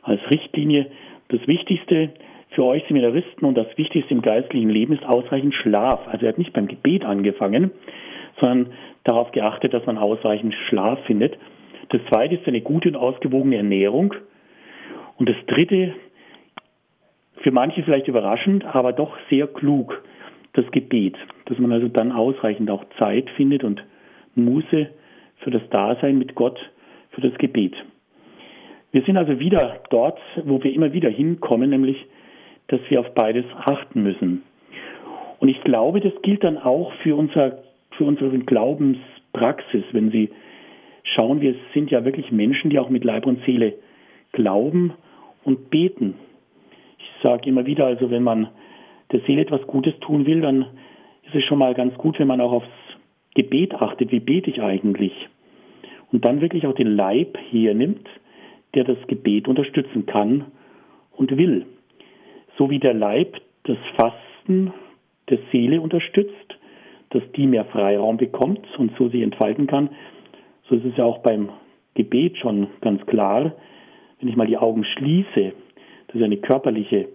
als Richtlinie, das Wichtigste für euch Seminaristen und das Wichtigste im geistlichen Leben ist ausreichend Schlaf. Also er hat nicht beim Gebet angefangen, sondern darauf geachtet, dass man ausreichend Schlaf findet. Das zweite ist eine gute und ausgewogene Ernährung. Und das dritte, für manche vielleicht überraschend, aber doch sehr klug, das Gebet. Dass man also dann ausreichend auch Zeit findet und Muße für das Dasein mit Gott, für das Gebet. Wir sind also wieder dort, wo wir immer wieder hinkommen, nämlich, dass wir auf beides achten müssen. Und ich glaube, das gilt dann auch für, unser, für unsere Glaubenspraxis, wenn Sie schauen, wir sind ja wirklich Menschen, die auch mit Leib und Seele glauben und beten. Ich sage immer wieder, also wenn man der Seele etwas Gutes tun will, dann ist es schon mal ganz gut, wenn man auch aufs Gebet achtet, wie bete ich eigentlich? Und dann wirklich auch den Leib hernimmt, der das Gebet unterstützen kann und will. So wie der Leib das Fasten der Seele unterstützt, dass die mehr Freiraum bekommt und so sich entfalten kann, so ist es ja auch beim Gebet schon ganz klar. Wenn ich mal die Augen schließe, das ist eine körperliche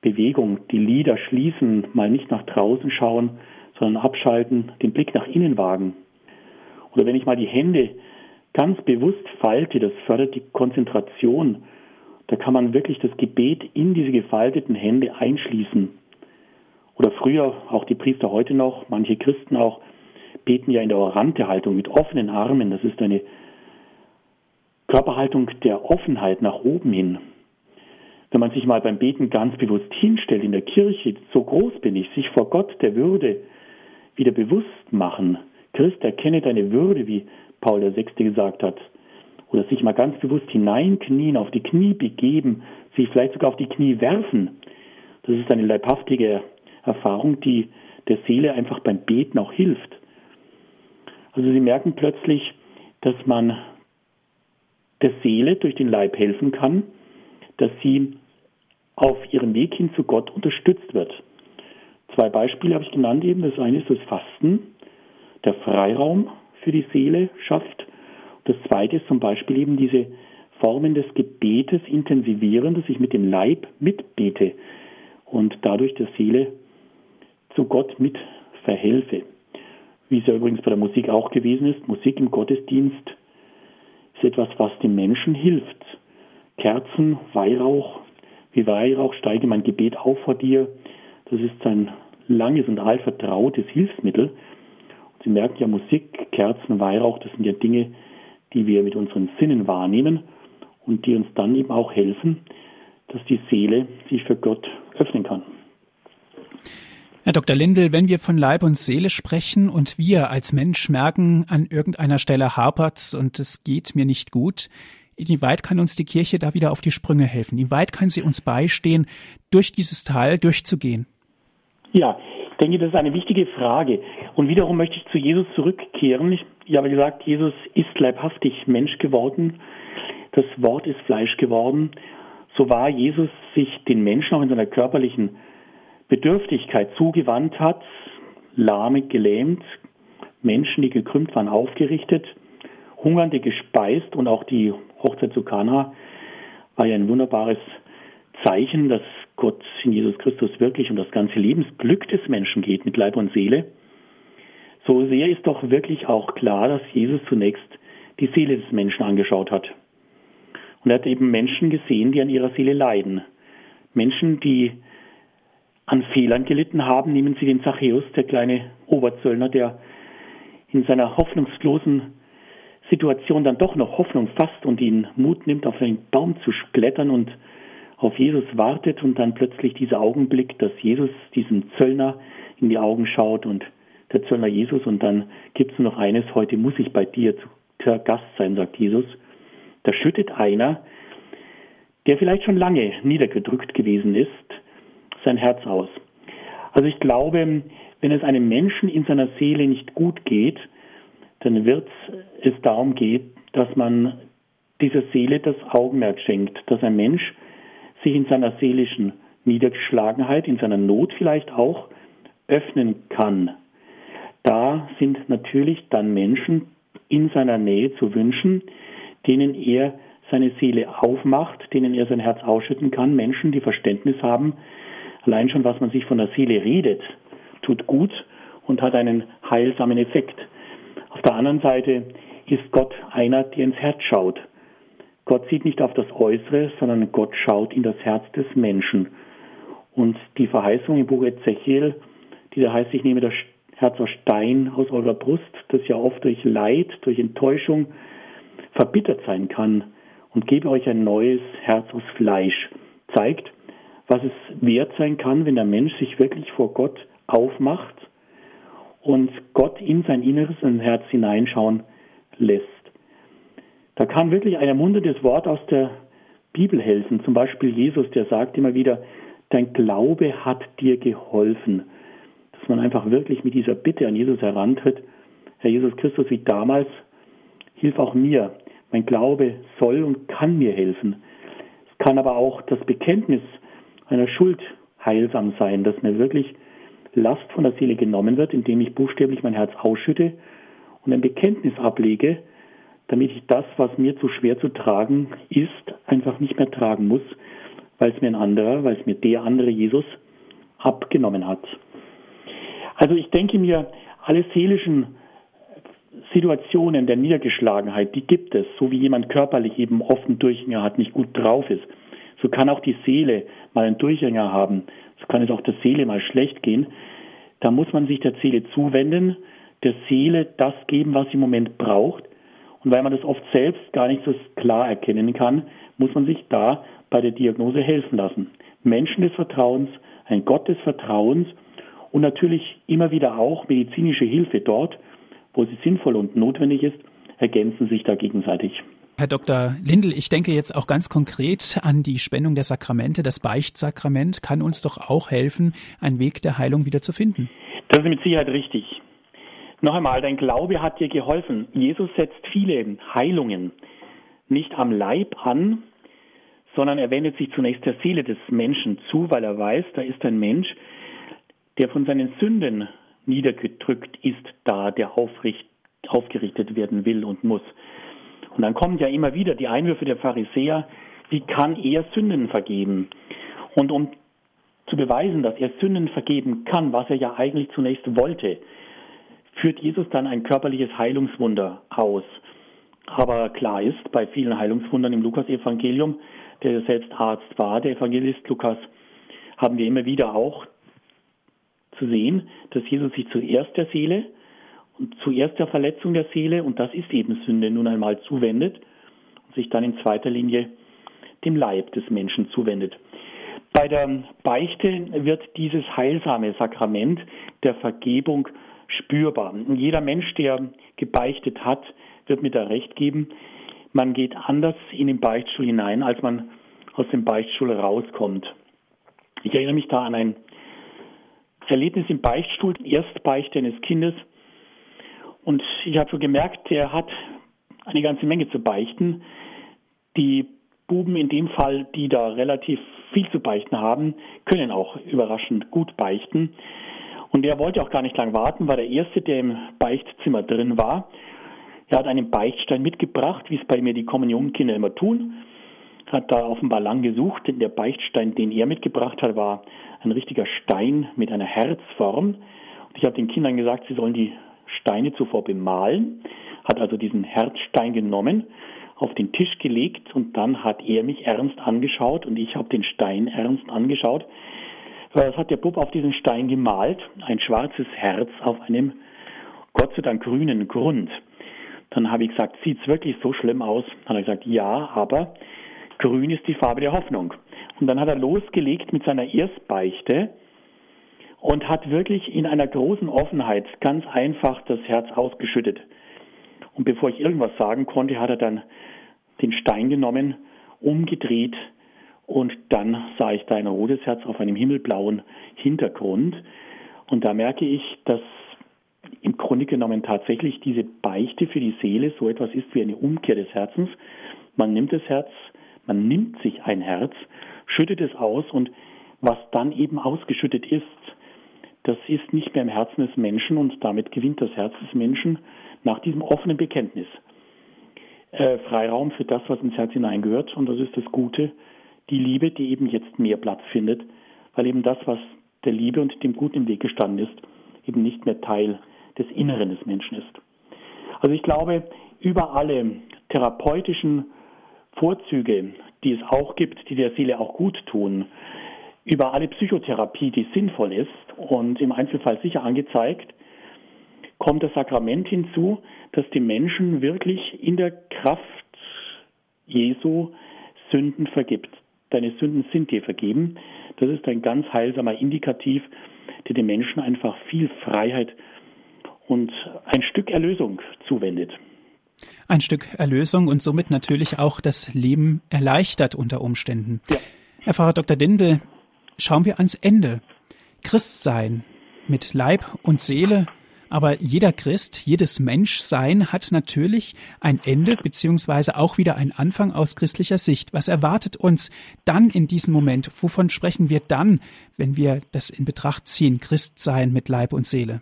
Bewegung, die Lieder schließen, mal nicht nach draußen schauen, sondern abschalten, den Blick nach innen wagen. Oder wenn ich mal die Hände ganz bewusst falte, das fördert die Konzentration. Da kann man wirklich das Gebet in diese gefalteten Hände einschließen. Oder früher, auch die Priester heute noch, manche Christen auch, beten ja in der Orante-Haltung mit offenen Armen. Das ist eine Körperhaltung der Offenheit nach oben hin. Wenn man sich mal beim Beten ganz bewusst hinstellt in der Kirche, so groß bin ich, sich vor Gott der Würde wieder bewusst machen. Christ, erkenne deine Würde, wie Paul der Sechste gesagt hat. Oder sich mal ganz bewusst hineinknien, auf die Knie begeben, sich vielleicht sogar auf die Knie werfen. Das ist eine leibhaftige Erfahrung, die der Seele einfach beim Beten auch hilft. Also Sie merken plötzlich, dass man der Seele durch den Leib helfen kann, dass sie auf ihrem Weg hin zu Gott unterstützt wird. Zwei Beispiele habe ich genannt eben. Das eine ist das Fasten, der Freiraum für die Seele schafft. Das zweite ist zum Beispiel eben diese Formen des Gebetes intensivieren, dass ich mit dem Leib mitbete und dadurch der Seele zu Gott mit verhelfe. Wie es ja übrigens bei der Musik auch gewesen ist, Musik im Gottesdienst ist etwas, was dem Menschen hilft. Kerzen, Weihrauch, wie Weihrauch steige mein Gebet auf vor dir. Das ist ein langes und allvertrautes Hilfsmittel. Und Sie merken ja, Musik, Kerzen, Weihrauch, das sind ja Dinge, die wir mit unseren Sinnen wahrnehmen und die uns dann eben auch helfen, dass die Seele sich für Gott öffnen kann. Herr Dr. Lindel, wenn wir von Leib und Seele sprechen und wir als Mensch merken, an irgendeiner Stelle hapert's und es geht mir nicht gut, inwieweit kann uns die Kirche da wieder auf die Sprünge helfen? Inwieweit kann sie uns beistehen, durch dieses Tal durchzugehen? Ja, ich denke, das ist eine wichtige Frage. Und wiederum möchte ich zu Jesus zurückkehren. Ich habe gesagt, Jesus ist leibhaftig Mensch geworden. Das Wort ist Fleisch geworden. So war Jesus sich den Menschen auch in seiner körperlichen Bedürftigkeit zugewandt hat, Lahme gelähmt, Menschen, die gekrümmt waren, aufgerichtet, Hungernde gespeist und auch die Hochzeit zu Kana war ja ein wunderbares Zeichen, dass Gott in Jesus Christus wirklich um das ganze Lebensglück des Menschen geht mit Leib und Seele. So sehr ist doch wirklich auch klar, dass Jesus zunächst die Seele des Menschen angeschaut hat. Und er hat eben Menschen gesehen, die an ihrer Seele leiden. Menschen, die an Fehlern gelitten haben. Nehmen Sie den Zachäus, der kleine Oberzöllner, der in seiner hoffnungslosen Situation dann doch noch Hoffnung fasst und ihn Mut nimmt, auf einen Baum zu klettern und auf Jesus wartet und dann plötzlich dieser Augenblick, dass Jesus diesem Zöllner in die Augen schaut und der Zöllner Jesus und dann gibt es noch eines, heute muss ich bei dir zu Gast sein, sagt Jesus. Da schüttet einer, der vielleicht schon lange niedergedrückt gewesen ist, sein Herz aus. Also ich glaube, wenn es einem Menschen in seiner Seele nicht gut geht, dann wird es darum gehen, dass man dieser Seele das Augenmerk schenkt, dass ein Mensch sich in seiner seelischen Niedergeschlagenheit, in seiner Not vielleicht auch öffnen kann. Da sind natürlich dann Menschen in seiner Nähe zu wünschen, denen er seine Seele aufmacht, denen er sein Herz ausschütten kann, Menschen, die Verständnis haben, Allein schon, was man sich von der Seele redet, tut gut und hat einen heilsamen Effekt. Auf der anderen Seite ist Gott einer, der ins Herz schaut. Gott sieht nicht auf das Äußere, sondern Gott schaut in das Herz des Menschen. Und die Verheißung im Buch Ezechiel, die da heißt, ich nehme das Herz aus Stein aus eurer Brust, das ja oft durch Leid, durch Enttäuschung verbittert sein kann, und gebe euch ein neues Herz aus Fleisch, zeigt, was es wert sein kann, wenn der Mensch sich wirklich vor Gott aufmacht und Gott in sein Inneres, in sein Herz hineinschauen lässt. Da kann wirklich ein ermunterndes Wort aus der Bibel helfen. Zum Beispiel Jesus, der sagt immer wieder, dein Glaube hat dir geholfen. Dass man einfach wirklich mit dieser Bitte an Jesus herantritt. Herr Jesus Christus, wie damals, hilf auch mir. Mein Glaube soll und kann mir helfen. Es kann aber auch das Bekenntnis einer Schuld heilsam sein, dass mir wirklich Last von der Seele genommen wird, indem ich buchstäblich mein Herz ausschütte und ein Bekenntnis ablege, damit ich das, was mir zu schwer zu tragen ist, einfach nicht mehr tragen muss, weil es mir ein anderer, weil es mir der andere Jesus abgenommen hat. Also ich denke mir, alle seelischen Situationen der Niedergeschlagenheit, die gibt es, so wie jemand körperlich eben offen Durchhänger hat, nicht gut drauf ist. So kann auch die Seele mal einen Durchhänger haben. So kann es auch der Seele mal schlecht gehen. Da muss man sich der Seele zuwenden, der Seele das geben, was sie im Moment braucht. Und weil man das oft selbst gar nicht so klar erkennen kann, muss man sich da bei der Diagnose helfen lassen. Menschen des Vertrauens, ein Gott des Vertrauens und natürlich immer wieder auch medizinische Hilfe dort, wo sie sinnvoll und notwendig ist, ergänzen sich da gegenseitig. Herr Dr. Lindel, ich denke jetzt auch ganz konkret an die Spendung der Sakramente. Das Beichtsakrament kann uns doch auch helfen, einen Weg der Heilung wieder zu finden. Das ist mit Sicherheit richtig. Noch einmal, dein Glaube hat dir geholfen. Jesus setzt viele Heilungen nicht am Leib an, sondern er wendet sich zunächst der Seele des Menschen zu, weil er weiß, da ist ein Mensch, der von seinen Sünden niedergedrückt ist, da der aufricht, aufgerichtet werden will und muss. Und dann kommen ja immer wieder die Einwürfe der Pharisäer, wie kann er Sünden vergeben? Und um zu beweisen, dass er Sünden vergeben kann, was er ja eigentlich zunächst wollte, führt Jesus dann ein körperliches Heilungswunder aus. Aber klar ist, bei vielen Heilungswundern im Lukas-Evangelium, der selbst Arzt war, der Evangelist Lukas, haben wir immer wieder auch zu sehen, dass Jesus sich zuerst der Seele zuerst der Verletzung der Seele, und das ist eben Sünde, nun einmal zuwendet und sich dann in zweiter Linie dem Leib des Menschen zuwendet. Bei der Beichte wird dieses heilsame Sakrament der Vergebung spürbar. jeder Mensch, der gebeichtet hat, wird mir da recht geben. Man geht anders in den Beichtstuhl hinein, als man aus dem Beichtstuhl rauskommt. Ich erinnere mich da an ein Erlebnis im Beichtstuhl, Erstbeichte eines Kindes, und ich habe gemerkt, er hat eine ganze Menge zu beichten. Die Buben in dem Fall, die da relativ viel zu beichten haben, können auch überraschend gut beichten. Und er wollte auch gar nicht lang warten, war der Erste, der im Beichtzimmer drin war. Er hat einen Beichtstein mitgebracht, wie es bei mir die Kommunionkinder immer tun. Hat da offenbar lang gesucht, denn der Beichtstein, den er mitgebracht hat, war ein richtiger Stein mit einer Herzform. Und ich habe den Kindern gesagt, sie sollen die Steine zuvor bemalen, hat also diesen Herzstein genommen, auf den Tisch gelegt und dann hat er mich ernst angeschaut und ich habe den Stein ernst angeschaut. Was hat der Bub auf diesen Stein gemalt? Ein schwarzes Herz auf einem Gott sei Dank grünen Grund. Dann habe ich gesagt, sieht es wirklich so schlimm aus? Dann hat er gesagt, ja, aber grün ist die Farbe der Hoffnung. Und dann hat er losgelegt mit seiner Erstbeichte und hat wirklich in einer großen Offenheit ganz einfach das Herz ausgeschüttet. Und bevor ich irgendwas sagen konnte, hat er dann den Stein genommen, umgedreht und dann sah ich da ein rotes Herz auf einem himmelblauen Hintergrund. Und da merke ich, dass im Grunde genommen tatsächlich diese Beichte für die Seele so etwas ist wie eine Umkehr des Herzens. Man nimmt das Herz, man nimmt sich ein Herz, schüttet es aus und was dann eben ausgeschüttet ist, das ist nicht mehr im Herzen des Menschen und damit gewinnt das Herz des Menschen nach diesem offenen Bekenntnis äh, Freiraum für das, was ins Herz hineingehört. Und das ist das Gute, die Liebe, die eben jetzt mehr Platz findet, weil eben das, was der Liebe und dem Guten im Weg gestanden ist, eben nicht mehr Teil des Inneren des Menschen ist. Also ich glaube, über alle therapeutischen Vorzüge, die es auch gibt, die der Seele auch gut tun, über alle Psychotherapie, die sinnvoll ist und im Einzelfall sicher angezeigt, kommt das Sakrament hinzu, dass die Menschen wirklich in der Kraft Jesu Sünden vergibt. Deine Sünden sind dir vergeben. Das ist ein ganz heilsamer Indikativ, der den Menschen einfach viel Freiheit und ein Stück Erlösung zuwendet. Ein Stück Erlösung und somit natürlich auch das Leben erleichtert unter Umständen. Ja. Herr Pfarrer Dr. Dinde, schauen wir ans Ende. Christsein mit Leib und Seele Aber jeder Christ, jedes Menschsein hat natürlich ein Ende beziehungsweise auch wieder einen Anfang aus christlicher Sicht. Was erwartet uns dann in diesem Moment? Wovon sprechen wir dann, wenn wir das in Betracht ziehen, Christsein mit Leib und Seele?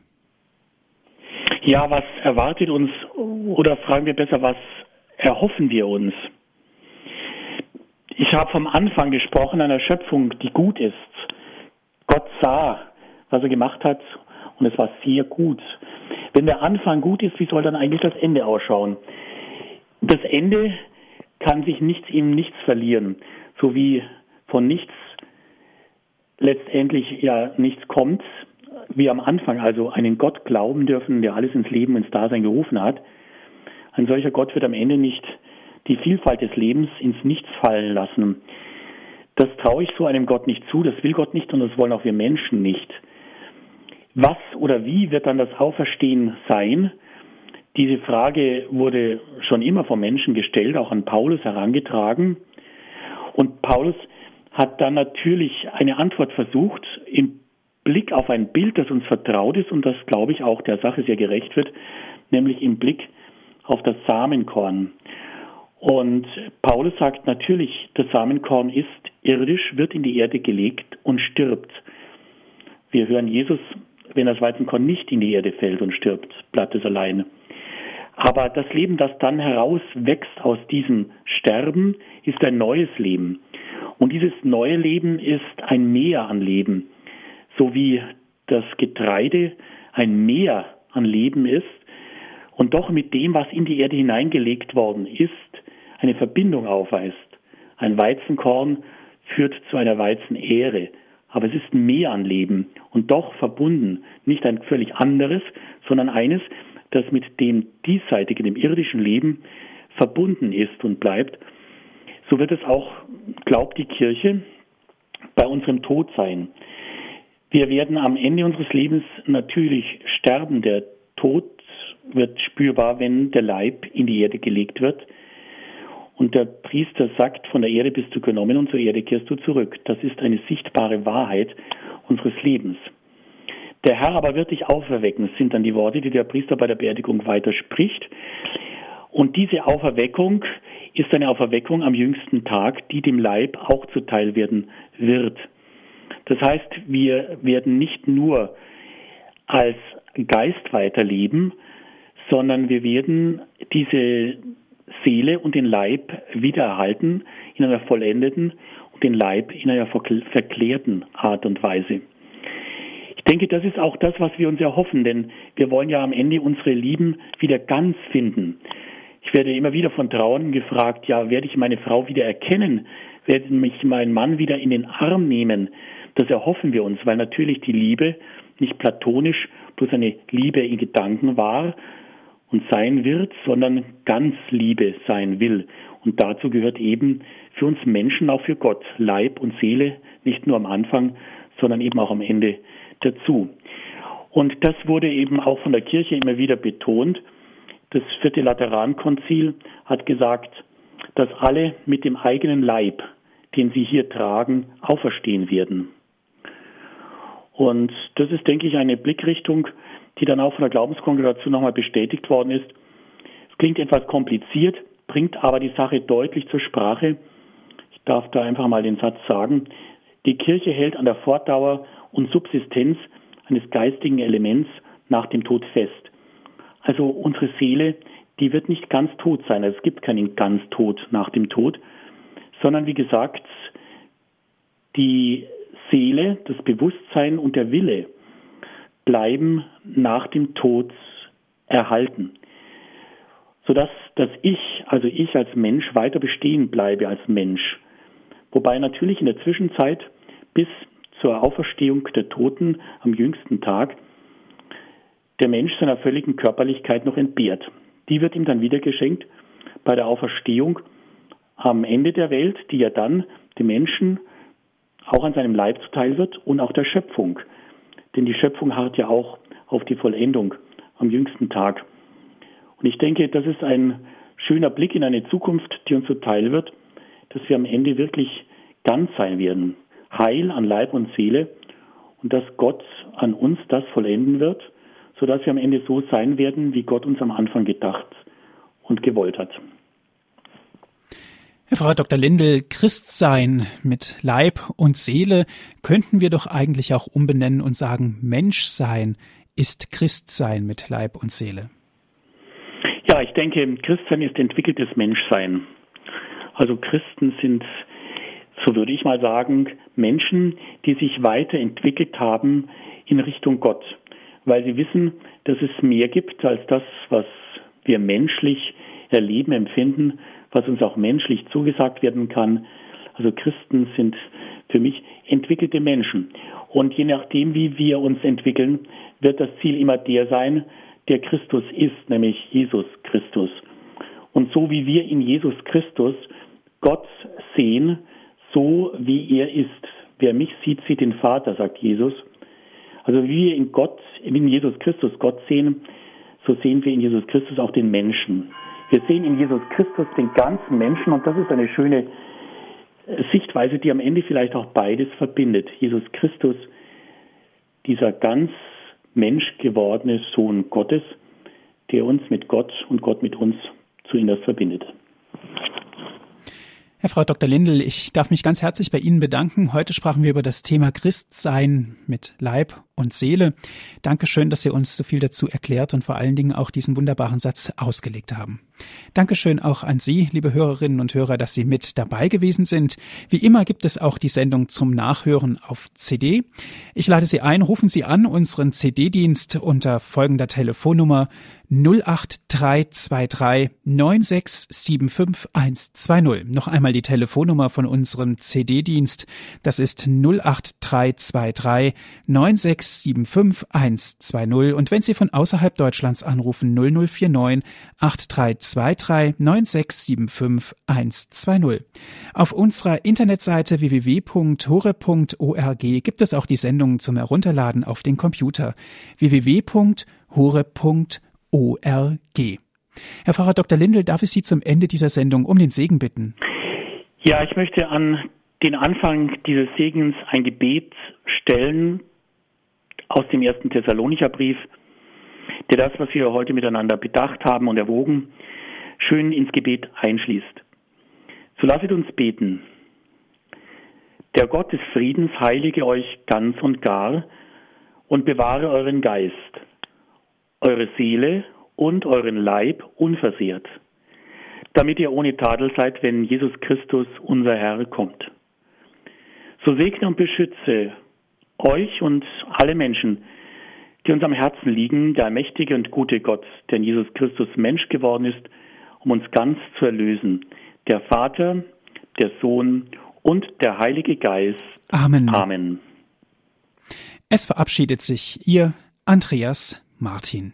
Ja, was erwartet uns oder fragen wir besser, was erhoffen wir uns? Ich habe vom Anfang gesprochen einer Schöpfung, die gut ist. Gott sah, was er gemacht hat und es war sehr gut. Wenn der Anfang gut ist, wie soll dann eigentlich das Ende ausschauen? Das Ende kann sich nichts im Nichts verlieren, so wie von nichts letztendlich ja nichts kommt, wie am Anfang also einen Gott glauben dürfen, der alles ins Leben, ins Dasein gerufen hat. Ein solcher Gott wird am Ende nicht die Vielfalt des Lebens ins Nichts fallen lassen. Das traue ich so einem Gott nicht zu, das will Gott nicht und das wollen auch wir Menschen nicht. Was oder wie wird dann das Auferstehen sein? Diese Frage wurde schon immer vom Menschen gestellt, auch an Paulus herangetragen. Und Paulus hat dann natürlich eine Antwort versucht im Blick auf ein Bild, das uns vertraut ist und das, glaube ich, auch der Sache sehr gerecht wird, nämlich im Blick auf das Samenkorn. Und Paulus sagt natürlich, das Samenkorn ist irdisch, wird in die Erde gelegt und stirbt. Wir hören Jesus wenn das Weizenkorn nicht in die Erde fällt und stirbt, bleibt es alleine. Aber das Leben, das dann herauswächst aus diesem Sterben, ist ein neues Leben. Und dieses neue Leben ist ein Meer an Leben. So wie das Getreide ein Meer an Leben ist und doch mit dem, was in die Erde hineingelegt worden ist, eine Verbindung aufweist. Ein Weizenkorn führt zu einer Weizenähre. Aber es ist mehr an Leben und doch verbunden, nicht ein völlig anderes, sondern eines, das mit dem diesseitigen, dem irdischen Leben verbunden ist und bleibt. So wird es auch, glaubt die Kirche, bei unserem Tod sein. Wir werden am Ende unseres Lebens natürlich sterben. Der Tod wird spürbar, wenn der Leib in die Erde gelegt wird. Und der Priester sagt, von der Erde bist du genommen und zur Erde kehrst du zurück. Das ist eine sichtbare Wahrheit unseres Lebens. Der Herr aber wird dich auferwecken, sind dann die Worte, die der Priester bei der Beerdigung weiterspricht. Und diese Auferweckung ist eine Auferweckung am jüngsten Tag, die dem Leib auch zuteil werden wird. Das heißt, wir werden nicht nur als Geist weiterleben, sondern wir werden diese Seele und den Leib wiedererhalten in einer vollendeten und den Leib in einer verklärten Art und Weise. Ich denke, das ist auch das, was wir uns erhoffen, denn wir wollen ja am Ende unsere Lieben wieder ganz finden. Ich werde immer wieder von Trauern gefragt, ja, werde ich meine Frau wieder erkennen? Werde mich mein Mann wieder in den Arm nehmen? Das erhoffen wir uns, weil natürlich die Liebe nicht platonisch bloß eine Liebe in Gedanken war, und sein wird, sondern ganz Liebe sein will. Und dazu gehört eben für uns Menschen, auch für Gott, Leib und Seele, nicht nur am Anfang, sondern eben auch am Ende dazu. Und das wurde eben auch von der Kirche immer wieder betont. Das vierte Laterankonzil hat gesagt, dass alle mit dem eigenen Leib, den sie hier tragen, auferstehen werden. Und das ist, denke ich, eine Blickrichtung, die dann auch von der Glaubenskongregation nochmal bestätigt worden ist. Es klingt etwas kompliziert, bringt aber die Sache deutlich zur Sprache. Ich darf da einfach mal den Satz sagen. Die Kirche hält an der Fortdauer und Subsistenz eines geistigen Elements nach dem Tod fest. Also unsere Seele, die wird nicht ganz tot sein. Also es gibt keinen ganz Tod nach dem Tod, sondern wie gesagt, die Seele, das Bewusstsein und der Wille bleiben nach dem Tod erhalten, sodass das Ich, also ich als Mensch, weiter bestehen bleibe als Mensch. Wobei natürlich in der Zwischenzeit bis zur Auferstehung der Toten am jüngsten Tag der Mensch seiner völligen Körperlichkeit noch entbehrt. Die wird ihm dann wieder geschenkt bei der Auferstehung am Ende der Welt, die ja dann dem Menschen auch an seinem Leib zuteil wird und auch der Schöpfung. Denn die Schöpfung harrt ja auch auf die Vollendung am jüngsten Tag. Und ich denke, das ist ein schöner Blick in eine Zukunft, die uns zuteil wird, dass wir am Ende wirklich ganz sein werden. Heil an Leib und Seele und dass Gott an uns das vollenden wird, sodass wir am Ende so sein werden, wie Gott uns am Anfang gedacht und gewollt hat. Herr Frau Dr. Lindel, Christsein mit Leib und Seele könnten wir doch eigentlich auch umbenennen und sagen, Menschsein ist Christsein mit Leib und Seele. Ja, ich denke, Christsein ist entwickeltes Menschsein. Also Christen sind, so würde ich mal sagen, Menschen, die sich weiterentwickelt haben in Richtung Gott, weil sie wissen, dass es mehr gibt als das, was wir menschlich erleben, empfinden, was uns auch menschlich zugesagt werden kann. Also Christen sind für mich entwickelte Menschen. Und je nachdem, wie wir uns entwickeln, wird das Ziel immer der sein, der Christus ist, nämlich Jesus Christus. Und so wie wir in Jesus Christus Gott sehen, so wie er ist. Wer mich sieht, sieht den Vater, sagt Jesus. Also wie wir in Gott, in Jesus Christus Gott sehen, so sehen wir in Jesus Christus auch den Menschen. Wir sehen in Jesus Christus den ganzen Menschen und das ist eine schöne Sichtweise, die am Ende vielleicht auch beides verbindet. Jesus Christus, dieser ganz Mensch gewordene Sohn Gottes, der uns mit Gott und Gott mit uns zu innerst verbindet. Herr Frau Dr. Lindel, ich darf mich ganz herzlich bei Ihnen bedanken. Heute sprachen wir über das Thema Christsein mit Leib und Seele. Dankeschön, dass Sie uns so viel dazu erklärt und vor allen Dingen auch diesen wunderbaren Satz ausgelegt haben. Dankeschön auch an Sie, liebe Hörerinnen und Hörer, dass Sie mit dabei gewesen sind. Wie immer gibt es auch die Sendung zum Nachhören auf CD. Ich lade Sie ein, rufen Sie an unseren CD-Dienst unter folgender Telefonnummer 08323 9675120. Noch einmal die Telefonnummer von unserem CD-Dienst. Das ist 08323 9675120. Und wenn Sie von außerhalb Deutschlands anrufen, 0049 8323 9675120. Auf unserer Internetseite www.hore.org gibt es auch die Sendungen zum Herunterladen auf den Computer www.hore.org org. Herr Pfarrer Dr. Lindel, darf ich Sie zum Ende dieser Sendung um den Segen bitten? Ja, ich möchte an den Anfang dieses Segens ein Gebet stellen aus dem ersten Thessalonicher Brief, der das, was wir heute miteinander bedacht haben und erwogen, schön ins Gebet einschließt. So lasset uns beten. Der Gott des Friedens heilige euch ganz und gar und bewahre euren Geist eure Seele und euren Leib unversehrt, damit ihr ohne Tadel seid, wenn Jesus Christus, unser Herr, kommt. So segne und beschütze euch und alle Menschen, die uns am Herzen liegen, der mächtige und gute Gott, der in Jesus Christus Mensch geworden ist, um uns ganz zu erlösen. Der Vater, der Sohn und der Heilige Geist. Amen. Amen. Es verabschiedet sich Ihr Andreas Martin.